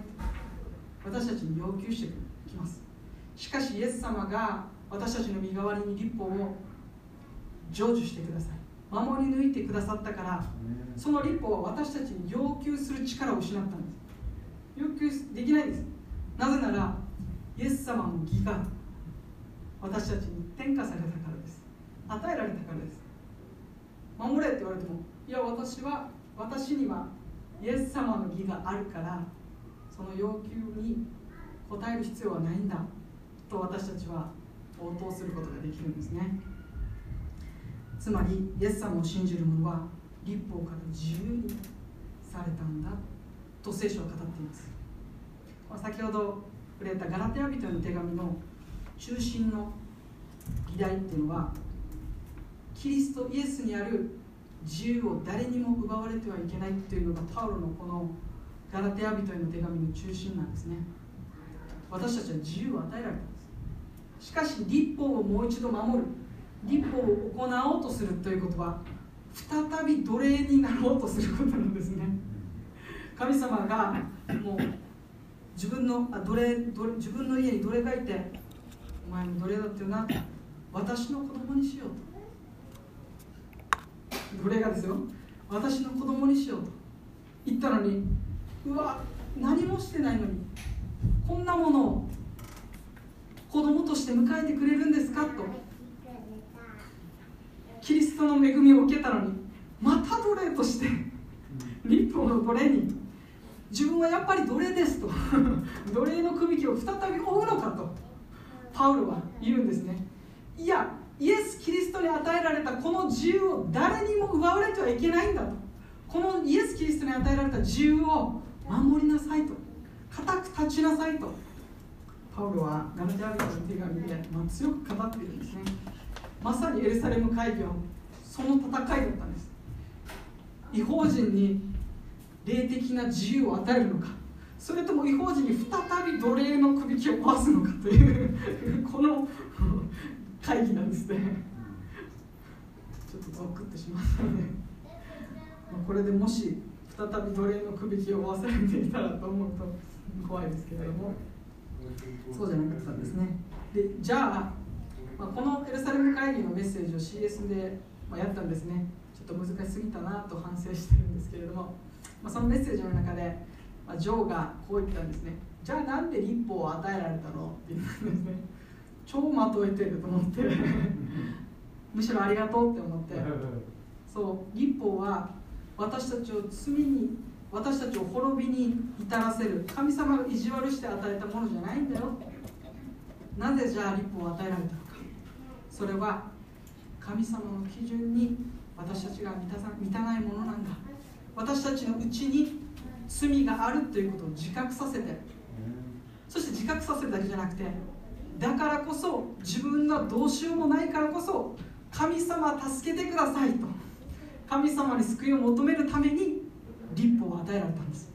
私たちに要求してきます。しかしイエス様が私たちの身代わりに立法を成就してください。守り抜いてくださったからその立法は私たちに要求する力を失ったんです。要求できないんです。なぜならイエス様の義が私たちに転嫁されたからです。与えられたからです。守れって言われてもいや私は私にはイエス様の義があるからその要求に応える必要はないんだと私たちは応答することができるんですねつまりイエス様を信じる者は立法から自由にされたんだと聖書は語っています。先ほど触れたガラテヤ人への手紙の中心の議題っていうのはキリストイエスにある自由を誰にも奪われてはいけないっていうのがパウロのこのガラテヤ人への手紙の中心なんですね。私たちは自由を与えられたんです。しかし立法をもう一度守る。立法を行おうとするということは再び奴隷になろうとすることなんですね。神様がもう自分のあ奴隷奴隷自分の家に奴隷がいてお前も奴隷だってよな。私の子供にしようと。奴隷がですよ。私の子供にしようと。言ったのにうわ何もしてないのにこんなものを子供として迎えてくれるんですかと。キリストの恵みを受けたのにまた奴隷として立法の奴隷に自分はやっぱり奴隷ですと 奴隷の首輝を再び追うのかとパウロは言うんですね。いやイエス・キリストに与えられたこの自由を誰にも奪われてはいけないんだとこのイエス・キリストに与えられた自由を守りなさいと固く立ちなさいとパウロはガラテア人の手紙で、まあ、強く語っているんですねまさにエルサレム会議はその戦いだったんです。違法人に霊的な自由を与えるのか。それとも違法人に再び奴隷の首輝を壊すのかというこの会議なんですね。ちょっとゾクッとしますので。これでもし再び奴隷の首輝を負わされていたらと思うと怖いですけれども。そうじゃなかったんですね。でじゃあ、まあ、このエルサレム会議のメッセージを CS で、まあ、やったんですね。ちょっと難しすぎたなと反省してるんですけれども、まあ、そのメッセージの中で、まあ、ジョーがこう言ったんですね。じゃあなんで立法を与えられたのって言ったんですね。超まとえてると思って。むしろありがとうって思って。そう。立法は私たちを罪に私たちを滅びに至らせる。神様が意地悪して与えたものじゃないんだよ。なぜじゃあ立法を与えられたの？それは神様の基準に私たちが満たさ満たないものなんだ。私たちのうちに罪があるということを自覚させて。そして自覚させるだけじゃなくてだからこそ自分がどうしようもないからこそ神様助けてくださいと。神様に救いを求めるために立法を与えられたんです。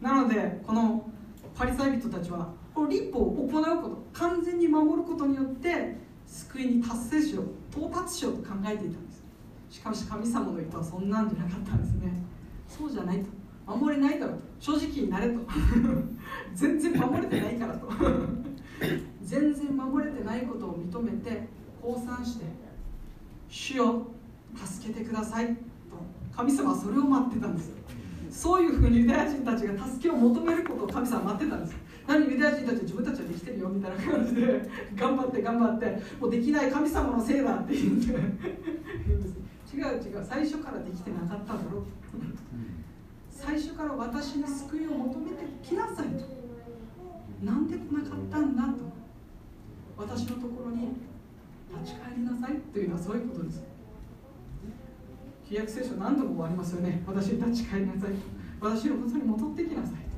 なのでこのパリサイ人たちはこの立法を行うこと完全に守ることによって救いに達成しよう到達しようと考えていたんです。しかし神様の意図はそんなんじゃなかったんですね。そうじゃないと。守れないだろうと。正直になれと。全然守れてないからと。全然守れてないことを認めて降参して主よ助けてくださいと。神様はそれを待ってたんですそういうふうにユダヤ人たちが助けを求めることを神様は待ってたんです何ユダヤ人たち自分たちはできてるよみたいな感じで頑張って頑張ってもうできない神様のせいだって言うんで違う違う最初からできてなかったんだろ。う最初から私に救いを求めてきなさいと。なんで来なかったんだと。私のところに立ち返りなさいというのはそういうことです。契約聖書何度もありますよね。私に立ち返りなさい私のことに戻ってきなさい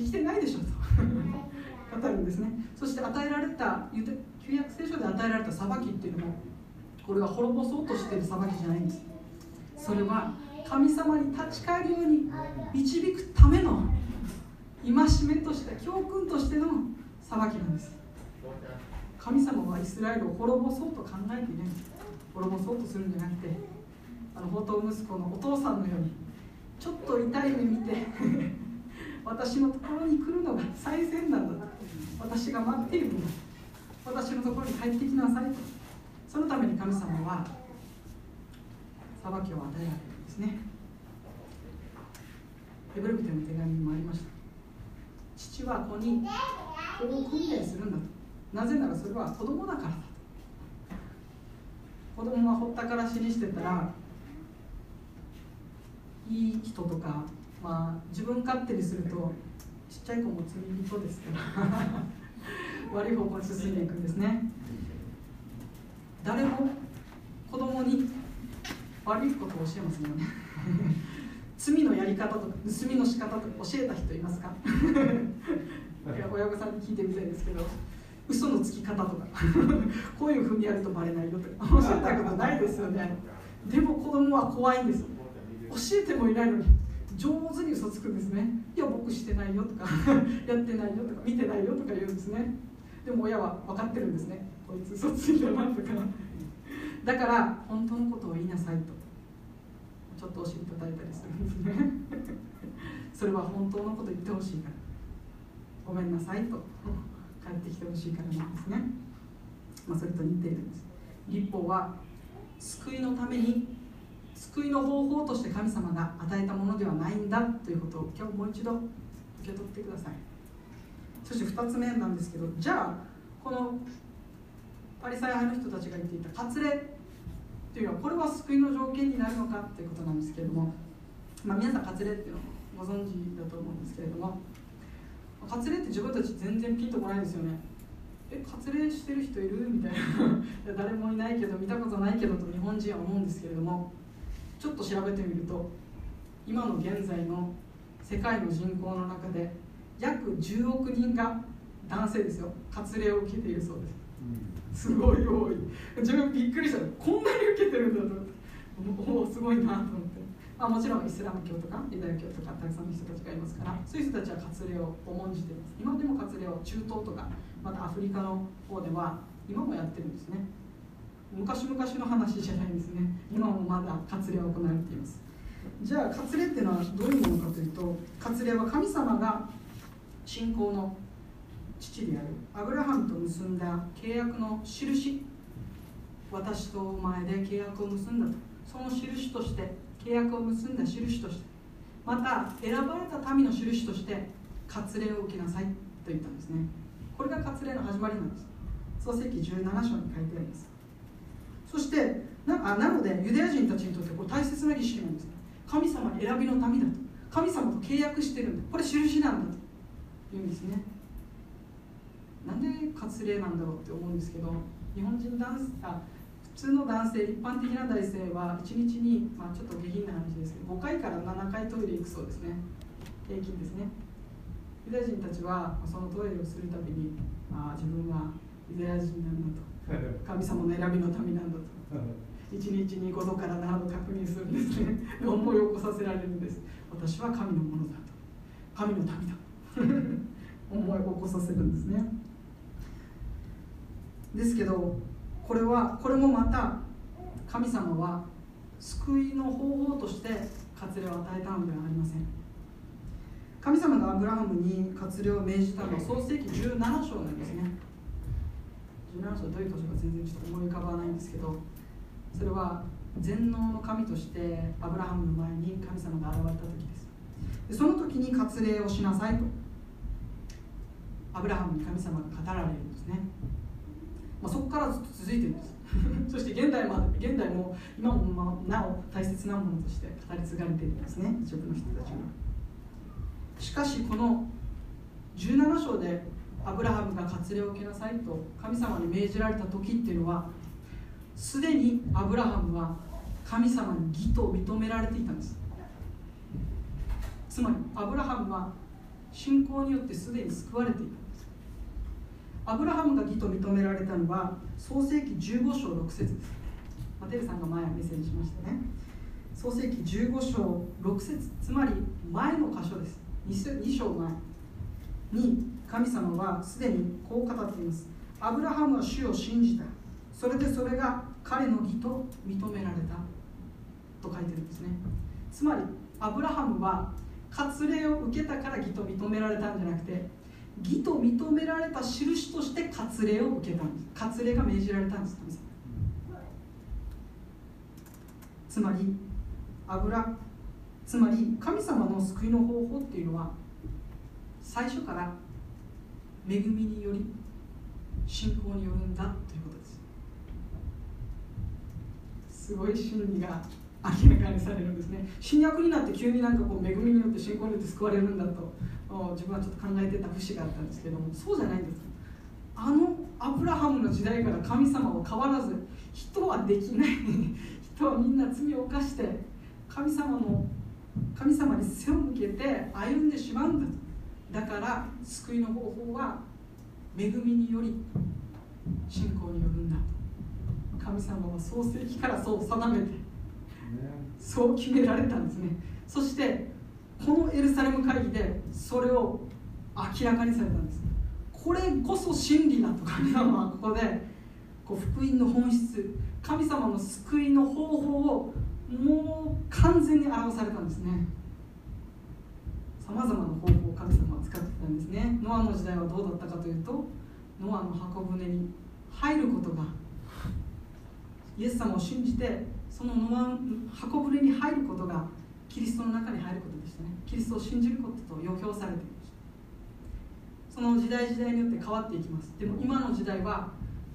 とできてないでしょと。語るんですね。そして与えられた旧約聖書で与えられた裁きっていうのもこれは滅ぼそうとしてる裁きじゃないんです。それは神様に立ち返るように導くための戒めとして教訓としての裁きなんです。神様はイスラエルを滅ぼそうと考えていない。滅ぼそうとするんじゃなくてあの宝刀息子のお父さんのようにちょっと痛い目見て 私のところに来るのが最善なんだ。私が待っているんだ私のところに帰ってきなさいと。そのために神様は裁きを与えられるんですね。ヘブル人の手紙にもありました。父は子に子を訓練するんだと。なぜならそれは子供だからだと。子供はほったからしにしてたらいい人とか、まあ、自分勝手にするとちっちゃい子も罪人ですから悪い方向に進んでいくんですね。誰も子供に悪いことを教えませんよね。罪のやり方とか盗みの仕方とか教えた人いますか？親御さんに聞いてみたいですけど嘘のつき方とか こういうふうにやるとバレないよとか教えたことないですよね。でも子供は怖いんです教えてもいないのに上手に嘘つくんですね。いや僕してないよとか やってないよとか見てないよとか言うんですね。でも親は分かってるんですね。こいつ嘘ついたなとか。だから本当のことを言いなさいと。ちょっとお尻叩いたりするんですね。それは本当のこと言ってほしいから。ごめんなさいと。帰ってきてほしいからなんですね。まあ、それと似ているんです。立法は救いのために救いの方法として神様が与えたものではないんだということを今日もう一度受け取ってください。そして2つ目なんですけどじゃあこのパリサイ派の人たちが言っていた割礼というのはこれは救いの条件になるのかということなんですけれども、まあ、皆さん割礼っていうのをご存知だと思うんですけれども割礼って自分たち全然ピンとこないですよね。え割礼してる人いる？みたいな。誰もいないけど見たことないけどと日本人は思うんですけれどもちょっと調べてみると今の現在の世界の人口の中で約10億人が男性ですよ。割礼を受けているそうです。すごい多い。自分びっくりした。こんなに受けてるんだと思って。おおすごいなと思って。まあ、もちろんイスラム教とかユダヤ教とかたくさんの人たちがいますからそういう人たちは割礼を重んじています。今でも割礼を中東とかまたアフリカの方では今もやってるんですね。昔々の話じゃないんですね。今もまだ割礼を行われています。じゃあ割礼っていうのはどういうものかというと割礼は神様が信仰の父である。アブラハムと結んだ契約の印私とお前で契約を結んだと。その印として契約を結んだ印として。また選ばれた民の印として割礼を受けなさいと言ったんですね。これが割礼の始まりなんです。創世記17章に書いてあります。そしてなあなのでユダヤ人たちにとってこれ大切な儀式なんです。神様選びの民だと。神様と契約してるんだ。これ印なんだと。言うんですね。なんで割礼なんだろうって思うんですけど日本人男性あ普通の男性一般的な男性は1日に、まあ、ちょっと下品な話ですけど5回から7回トイレ行くそうですね。平均ですね。ユダヤ人たちはそのトイレをするたびにあ自分はユダヤ人なんだと。神様の選びの民なんだと。1日に5度から7度確認するんですね。思い起こさせられるんです。私は神のものだと。神の民だ 思い起こさせるんですね。ですけどこれはこれもまた神様は救いの方法として割礼を与えたのではありません。神様がアブラハムに割礼を命じたのは創世紀17章なんですね17章どういう年か全然ちょっと思い浮かばないんですけどそれは全能の神としてアブラハムの前に神様が現れた時です。でその時に割礼をしなさいと。アブラハムに神様が語られるんですね。まあ、そこからずっと続いてるんです。そして現代まで現代も今もなお大切なものとして語り継がれているんですね。一部の人たちはしかしこの17章でアブラハムが割礼を受けなさいと神様に命じられた時っていうのはすでにアブラハムは神様に義と認められていたんです。つまりアブラハムは信仰によってすでに救われていたんです。アブラハムが義と認められたのは創世紀15章6節です。マテルさんが前メッセージしましたね。創世紀15章6節つまり前の箇所です。2, 2章前。に神様はすでにこう語っています。アブラハムは主を信じた。それでそれが彼の義と認められた。と書いてるんですね。つまりアブラハムは割礼を受けたから義と認められたんじゃなくて義と認められた印として割礼を受けたんです。割礼が命じられたんです。神様つまり油つまり神様の救いの方法っていうのは最初から恵みにより信仰によるんだということです。すごい真理が明らかにされるんですね。新約になって急になんかこう恵みによって信仰によって救われるんだと自分はちょっと考えてた節があったんですけどもそうじゃないんです。あのアブラハムの時代から神様は変わらず人はできない。人はみんな罪を犯して神様の神様に背を向けて歩んでしまうんだと。だから救いの方法は恵みにより信仰によるんだ神様は創世記からそう定めてそう決められたんですね。そしてこのエルサレム会議でそれを明らかにされたんです。これこそ真理だと神様はここでこう福音の本質神様の救いの方法をもう完全に表されたんですねさまざまな方法を神様は使ってたんですね。ノアの時代はどうだったかというとノアの箱舟に入ることがイエス様を信じてそのノアの箱舟に入ることがキリストの中に入ることでしたね。キリストを信じることと予表されていました。その時代時代によって変わっていきます。でも今の時代は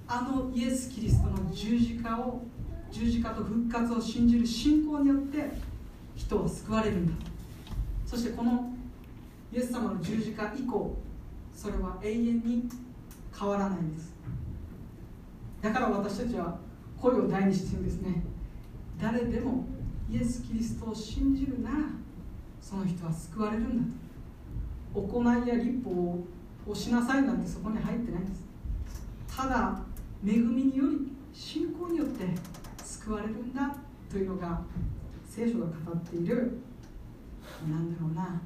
あのイエス・キリストの十字架を十字架と復活を信じる信仰によって人は救われるんだそしてこのイエス様の十字架以降それは永遠に変わらないんです。だから私たちは声を大にしてるんですね。誰でもイエス・キリストを信じるならその人は救われるんだと。行いや立法をしなさいなんてそこに入ってないんです。ただ恵みにより信仰によって救われるんだというのが聖書が語っているなんだろうな。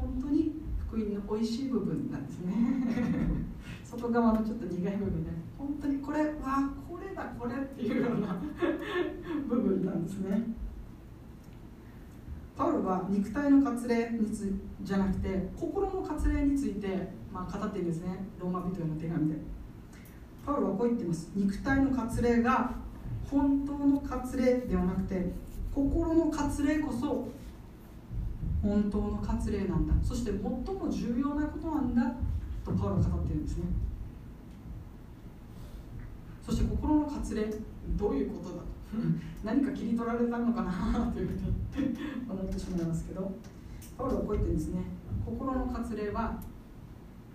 本当に福音の美味しい部分なんですね。外側のちょっと苦い部分で本当にこれわこれだこれっていうような部分なんですね。パウロは肉体の割礼につじゃなくて心の割礼について、まあ、語っているんですね。ローマ人への手紙で。パウロはこう言っています。肉体の割礼が本当の割礼ではなくて心の割礼こそ本当の割礼なんだ。そして最も重要なことなんだとパウロは語っているんですね。そして心の割礼どういうことだと。何か切り取られたのかなというふうに思ってしまいますけど。パウロはこう言ってるんですね。心の割礼は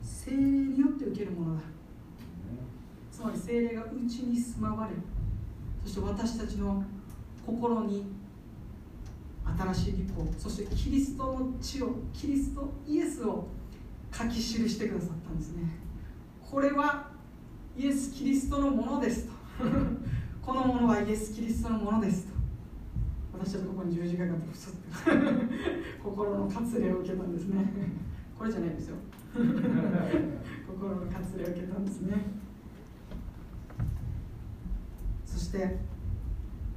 精霊によって受けるものだ。つまり精霊が内に住まわれそして私たちの心に新しい立法そしてキリストの血をキリストイエスを書き記してくださったんですね。これはイエス・キリストのものですと。このものはイエス・キリストのものですと。私たちここに十字架があってふつって心の割礼を受けたんですね。これじゃないですよ。心の割礼を受けたんですね。そして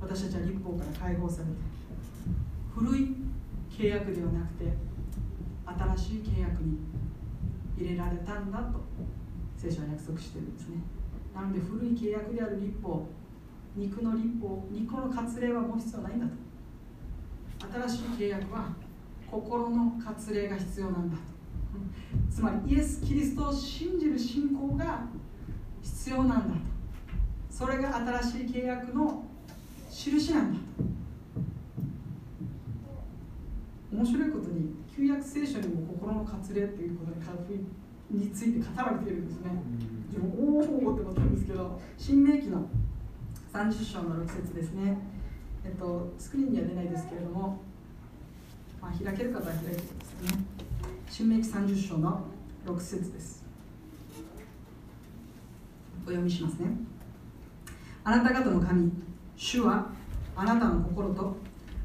私たちは立法から解放されて古い契約ではなくて新しい契約に入れられたんだと聖書は約束してるんですね。なので古い契約である立法肉の立法肉の割礼はもう必要ないんだと。新しい契約は心の割礼が必要なんだと。つまりイエス・キリストを信じる信仰が必要なんだと。それが新しい契約の印なんだと。面白いことに旧約聖書にも心の割礼っていうことにについて語られているんですね。自分おおって思ったんですけど新明記の30章の6節ですね。えっと、スクリーンには出ないですけれども、まあ、開ける方は開いてくださいね。新明記30章の6節です。お読みしますね。あなた方の神、主はあなたの心と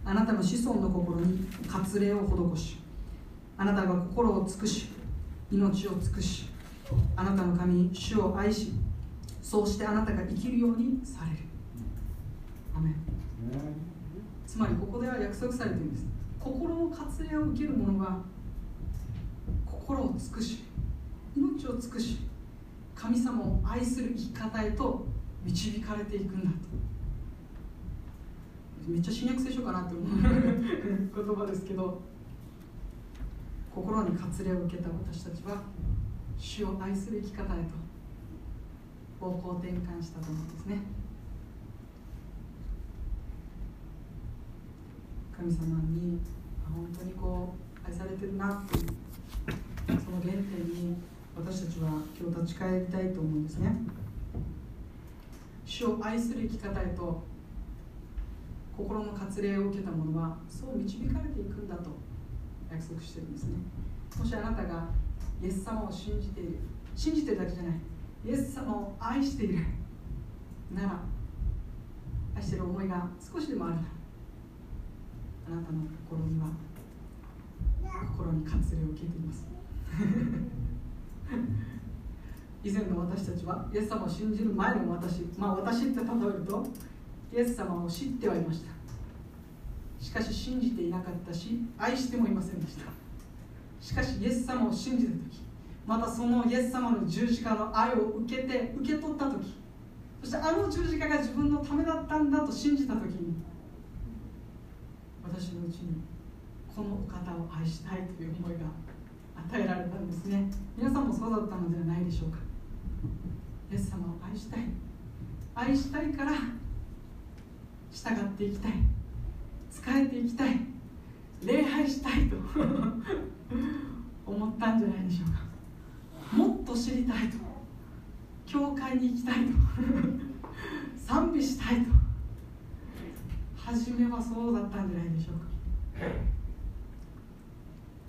あなたの子孫の心に割礼を施しあなたが心を尽くし命を尽くしあなたの神主を愛しそうしてあなたが生きるようにされる。アメつまりここでは約束されているんです。心の割礼を受ける者は心を尽くし命を尽くし神様を愛する生き方へと導かれていくんだと。めっちゃ新約聖書かなって思う 言葉ですけど心に割礼を受けた私たちは主を愛する生き方へと方向転換したと思うんですね。神様に本当にこう愛されてるなっていうその原点に私たちは今日立ち返りたいと思うんですね。主を愛する生き方へと心の割礼を受けた者はそう導かれていくんだと約束してるんですね。もしあなたがイエス様を信じている信じてるだけじゃないイエス様を愛しているなら愛してる思いが少しでもあるならあなたの心には心に割礼を受けています。以前の私たちはイエス様を信じる前の私まあ私って例えるとイエス様を知ってはいました。しかし信じていなかったし愛してもいませんでした。しかしイエス様を信じた時またそのイエス様の十字架の愛を受けて受け取った時そしてあの十字架が自分のためだったんだと信じた時に私のうちにこのお方を愛したいという思いが与えられたんですね。皆さんもそうだったのではないでしょうか。イエス様を愛したい。愛したいから従っていきたい。仕えていきたい。礼拝したいと 思ったんじゃないでしょうか。もっと知りたいと。教会に行きたいと。賛美したいと。初めはそうだったんじゃないでしょうか。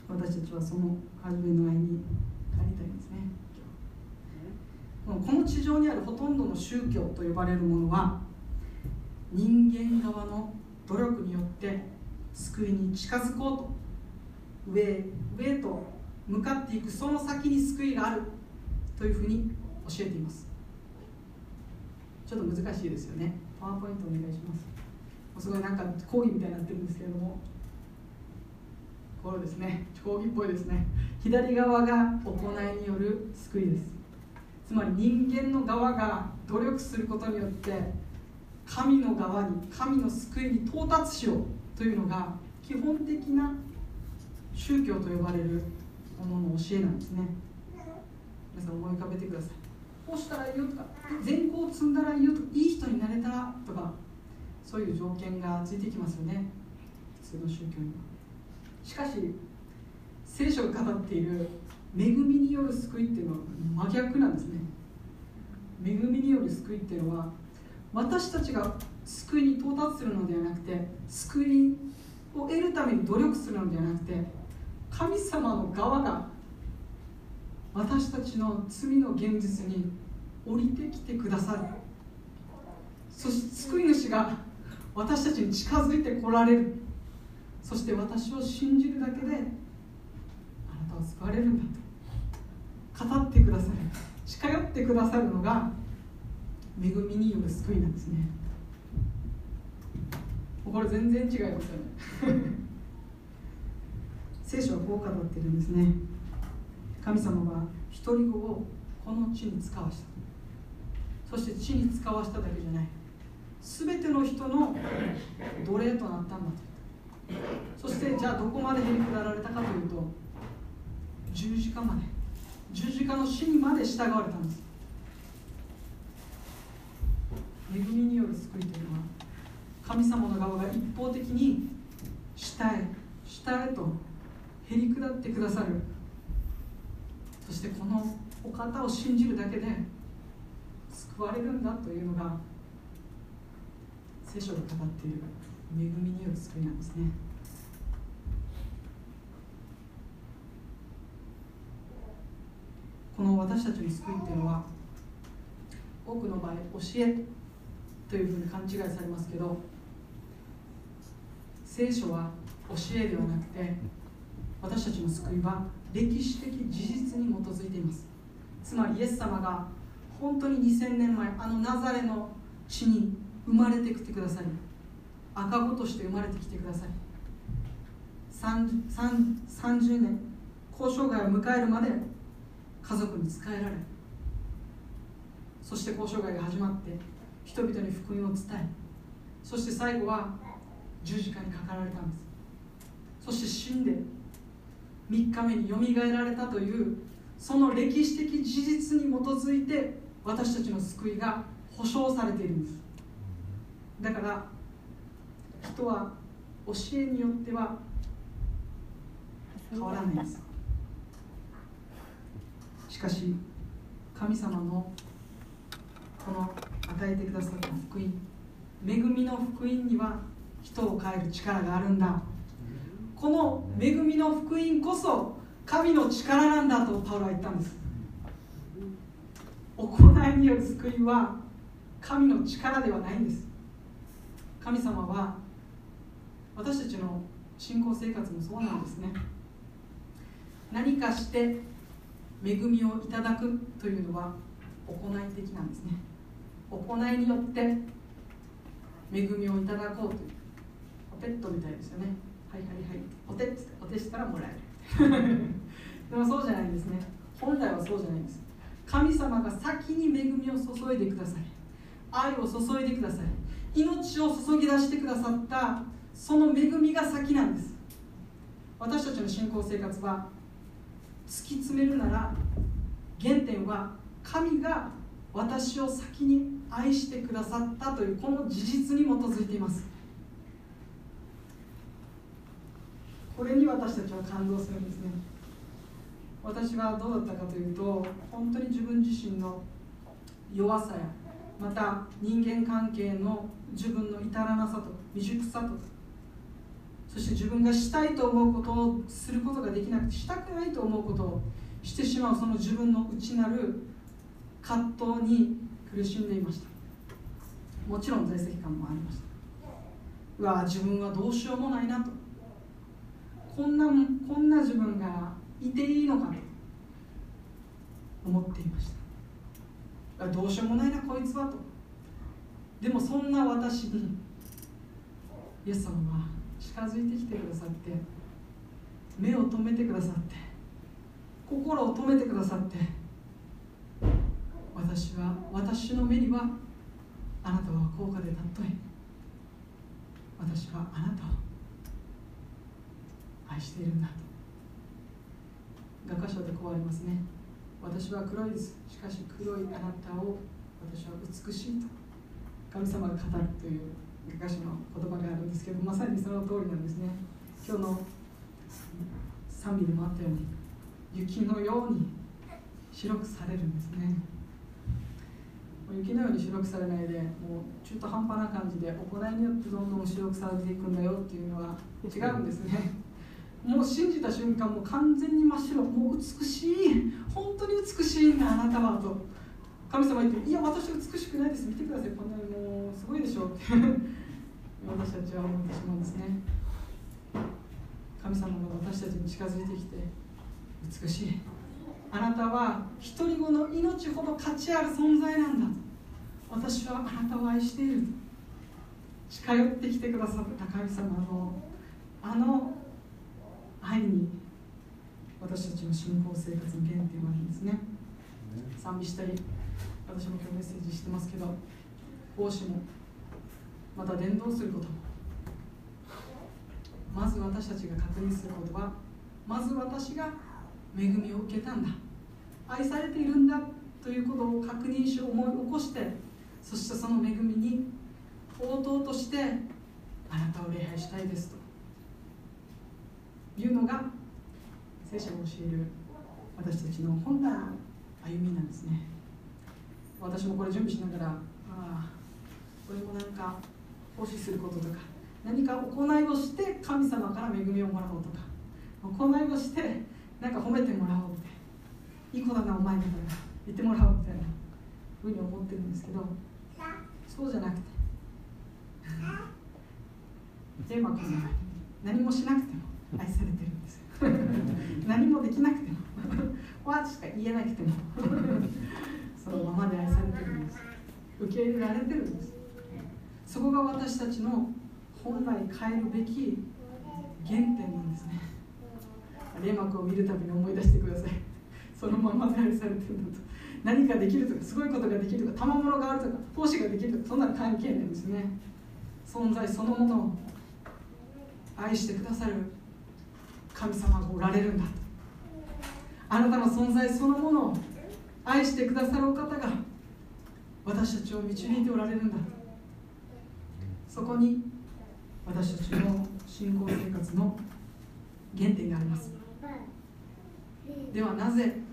私たちはその初めの愛に帰りたいですね。この地上にあるほとんどの宗教と呼ばれるものは人間側の努力によって救いに近づこうと。上へ上へと向かっていくその先に救いがあるというふうに教えています。ちょっと難しいですよね。パワーポイントお願いします。すごいなんか講義みたいになってるんですけれども。これですね。講義っぽいですね。左側が行いによる救いです。つまり人間の側が努力することによって神の側に神の救いに到達しようというのが基本的な宗教と呼ばれるものの教えなんですね。皆さん思い浮かべてください。こうしたらいいよとか善行を積んだらいいよとかいい人になれたらとかそういう条件がついてきますよね。普通の宗教には。しかし聖書が語っている恵みによる救いっていうのは真逆なんですね。恵みによる救いっていうのは私たちが救いに到達するのではなくて救いを得るために努力するのではなくて神様の側が私たちの罪の現実に降りてきてくださる。そして救い主が私たちに近づいてこられる。そして私を信じるだけであなたは救われるんだと。語ってくださる。近寄ってくださるのが恵みによる救いなんですね。これ全然違いますよね。聖書はこう語ってるんですね。神様は独り子をこの地に使わした。そして地に使わしただけじゃない。全ての人の奴隷となったんだと。そしてじゃあどこまでへり下られたかというと十字架まで。十字架の死にまで従われたんです恵みによる救いというのは神様の側が一方的に下へ下へとへり下ってくださる。そしてこのお方を信じるだけで救われるんだというのが聖書が語っている恵みによる救いなんですね。この私たちの救いっていうのは多くの場合教えというふうに勘違いされますけど聖書は教えではなくて私たちの救いは歴史的事実に基づいています。つまりイエス様が本当に2000年前あのナザレの地に生まれてきてくださり赤子として生まれてきてくださり 30, 30年交渉外を迎えるまで家族に仕えられそして交渉外が始まって人々に福音を伝えそして最後は十字架にかかられたんです。そして死んで3日目によみがえられたというその歴史的事実に基づいて私たちの救いが保証されているんです。だから人は教えによっては変わらないです。しかし神様のこの与えてくださった福音恵みの福音には人を変える力があるんだ。この恵みの福音こそ神の力なんだとパウロは言ったんです。行いによる救いは神の力ではないんです。神様は私たちの信仰生活もそうなんですね。何かして恵みをいただくというのは行い的なんですね。行いによって恵みをいただこうというおペットみたいですよね。はいはいはい。お手お手したらもらえる。でもそうじゃないんですね。本来はそうじゃないんです。神様が先に恵みを注いでください。愛を注いでください。命を注ぎ出してくださったその恵みが先なんです。私たちの信仰生活は突き詰めるなら原点は神が私を先に愛してくださったというこの事実に基づいています。これに私たちは感動するんですね。私はどうだったかというと本当に自分自身の弱さやまた人間関係の自分の至らなさと未熟さとそして自分がしたいと思うことをすることができなくてしたくないと思うことをしてしまうその自分の内なる葛藤に苦しんでいました。もちろん在籍感もありました。うわ自分はどうしようもないなと。こんなこんな自分がいていいのかと。思っていました。どうしようもないなこいつはと。でもそんな私にイエス様は近づいてきてくださって目を留めてくださって心を留めてくださって私は私の目にはあなたは高価で尊い私はあなたを愛しているんだと。画家書でこうありますね。私は黒いです。しかし黒いあなたを私は美しいと。神様が語るという画家書の言葉があるんですけどまさにその通りなんですね。今日の賛美でもあったように雪のように白くされるんですね。雪のように白くされないでもう中途半端な感じで行いによってどんどん白くされていくんだよっていうのは違うんですね。もう信じた瞬間もう完全に真っ白もう美しい。本当に美しいんだあなたはと。神様言って「いや私美しくないです見てくださいこんなにもうすごいでしょ」って。私たちは思ってしまうんですね。神様が私たちに近づいてきて美しい。あなたは独り子の命ほど価値ある存在なんだと私はあなたを愛している。近寄ってきてくださった神様のあの愛に私たちの信仰生活の原点はあるんですね。賛美したり私も今日メッセージしてますけど奉仕もまた伝道することも。まず私たちが確認することはまず私が恵みを受けたんだ。愛されているんだということを確認し思い起こしてそしてその恵みに応答としてあなたを礼拝したいですと。いうのが聖書が教える私たちの本来の歩みなんですね。私もこれ準備しながらああこれもなんか奉仕することとか何か行いをして神様から恵みをもらおうとか行いをしてなんか褒めてもらおうっていい子だなお前みたいな言ってもらおうみたいなふうに思ってるんですけどそうじゃなくて。テーマ君は何もしなくても愛されてるんです 何もできなくても。わしか言えなくても。そのままで愛されてるんです。受け入れられてるんです。そこが私たちの本来変えるべき原点なんですね。霊幕を見るたびに思い出してください。そのままで愛されてるんだと何かできるとかすごいことができるとか賜物があるとか奉仕ができるとかそんなの関係ないんですね。存在そのものを愛してくださる神様がおられるんだ。あなたの存在そのものを愛してくださるお方が私たちを導いておられるんだ。そこに私たちの信仰生活の原点があります。ではなぜ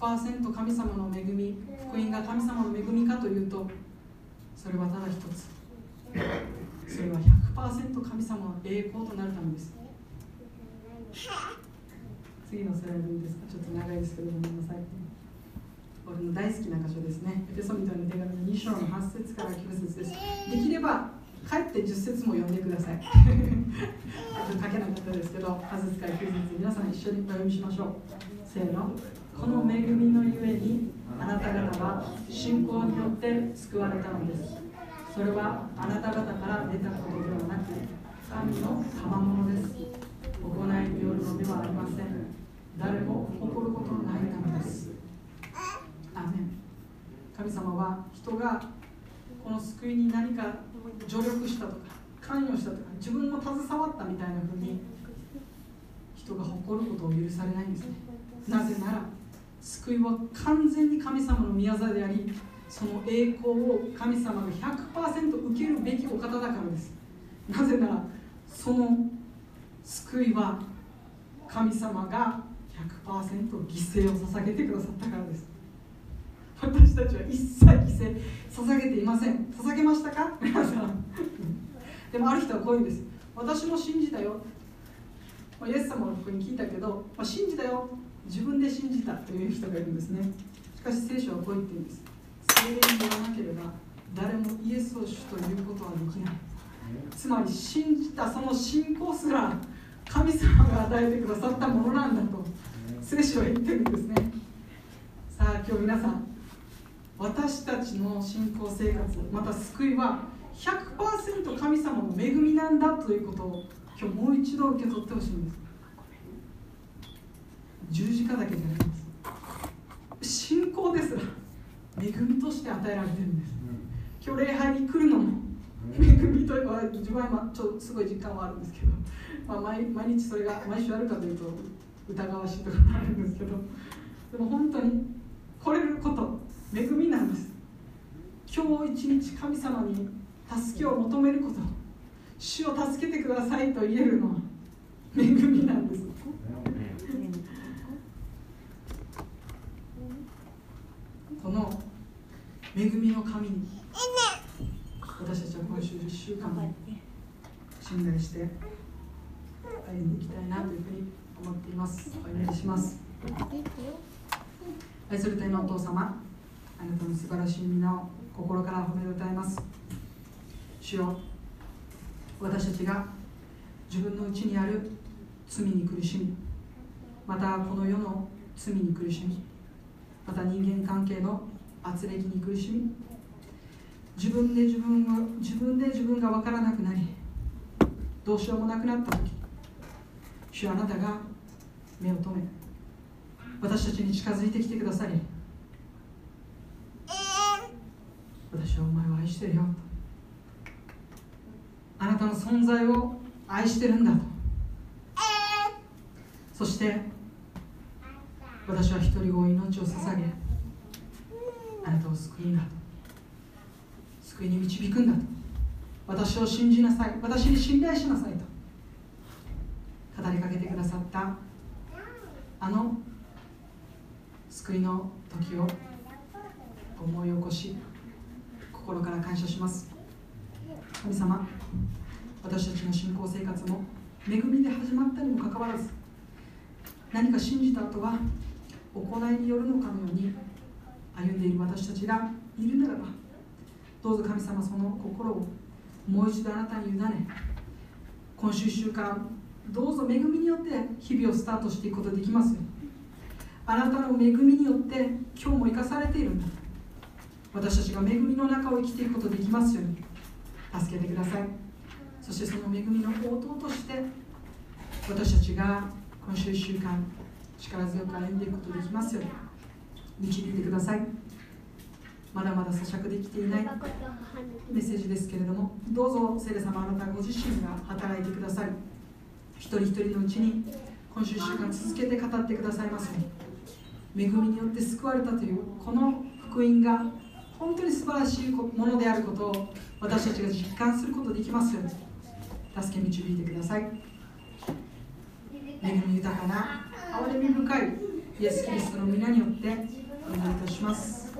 100%神様の恵み福音が神様の恵みかというとそれはただ一つ。それは100%神様の栄光となるためです。次のスライドいいですか？ちょっと長いですけどごめんなさい。俺の大好きな箇所ですね。エペソミトの手紙の2章の8節から9節です。できれば帰って10節も読んでください。書けなかったですけど8節から9節皆さん一緒にお読みしましょう。せーの。この恵みのゆえにあなた方は信仰によって救われたのです。それはあなた方から出たことではなく神の賜物です。行いによるのではありません。誰も誇ることのないためです。アメン。神様は人がこの救いに何か助力したとか関与したとか自分も携わったみたいなふうに人が誇ることを許されないんですね。なぜなら救いは完全に神様の宮座でありその栄光を神様が100%受けるべきお方だからです。なぜならその救いは神様が100%犠牲を捧げてくださったからです。私たちは一切犠牲捧げていません。捧げましたか？皆さんでもある人はこういうんです。私も信じたよ、ま、イエス様の福音聞いたけど、まあ、信じたよ。自分で信じたという人がいるんですね。しかし聖書はこう言ってるんです。精霊によらなければ誰もイエスを主ということはできない。つまり信じたその信仰すら神様が与えてくださったものなんだと聖書は言ってるんですね。さあ今日皆さん私たちの信仰生活また救いは100%神様の恵みなんだということを今日もう一度受け取ってほしいんです。十字架だけじゃないんです。信仰ですら恵みとして与えられてるんです。今日礼拝に来るのも恵みというか自分は今ちょっとすごい実感はあるんですけど、まあ、毎毎日それが毎週あるかというと疑わしいところもあるんですけどでも本当に来れること恵みなんです。今日一日神様に助けを求めること主を助けてくださいと言えるのは恵みなんですこの恵みの神に私たちは今週1週間信頼して歩んでいきたいなというふうに思っています。お願いします。愛する天のお父様あなたの素晴らしい皆を心から褒め歌います。主よ私たちが自分のうちにある罪に苦しみまたこの世の罪に苦しみまた人間関係の圧力に苦しみ。自分で自分を自分で自分が分からなくなりどうしようもなくなった時主あなたが目を留め私たちに近づいてきてくださり私はお前を愛してるよ。あなたの存在を愛してるんだと。そして私は一人子命を捧げあなたを救うんだ。救いに導くんだと。私を信じなさい。私に信頼しなさいと。語りかけてくださった。あの救いの時を思い起こし心から感謝します。神様私たちの信仰生活も恵みで始まったにもかかわらず何か信じた後は行いによるのかのように歩んでいる私たちがいるならばどうぞ神様その心をもう一度あなたに委ね今週1週間どうぞ恵みによって日々をスタートしていくことできますよあなたの恵みによって今日も生かされているんだ。私たちが恵みの中を生きていくことできますように。助けてください。そしてその恵みの応答として私たちが今週1週間力強く歩んでいくことできますように。導いてください。まだまだ咀嚼できていないメッセージですけれどもどうぞ聖霊様あなたご自身が働いてください。一人一人のうちに今週1週間続けて語ってくださいます。恵みによって救われたというこの福音が本当に素晴らしいものであることを私たちが実感することができます。ように助け導いてください。恵み豊かな憐れみ深いイエス・キリストの皆によってお願いいたします。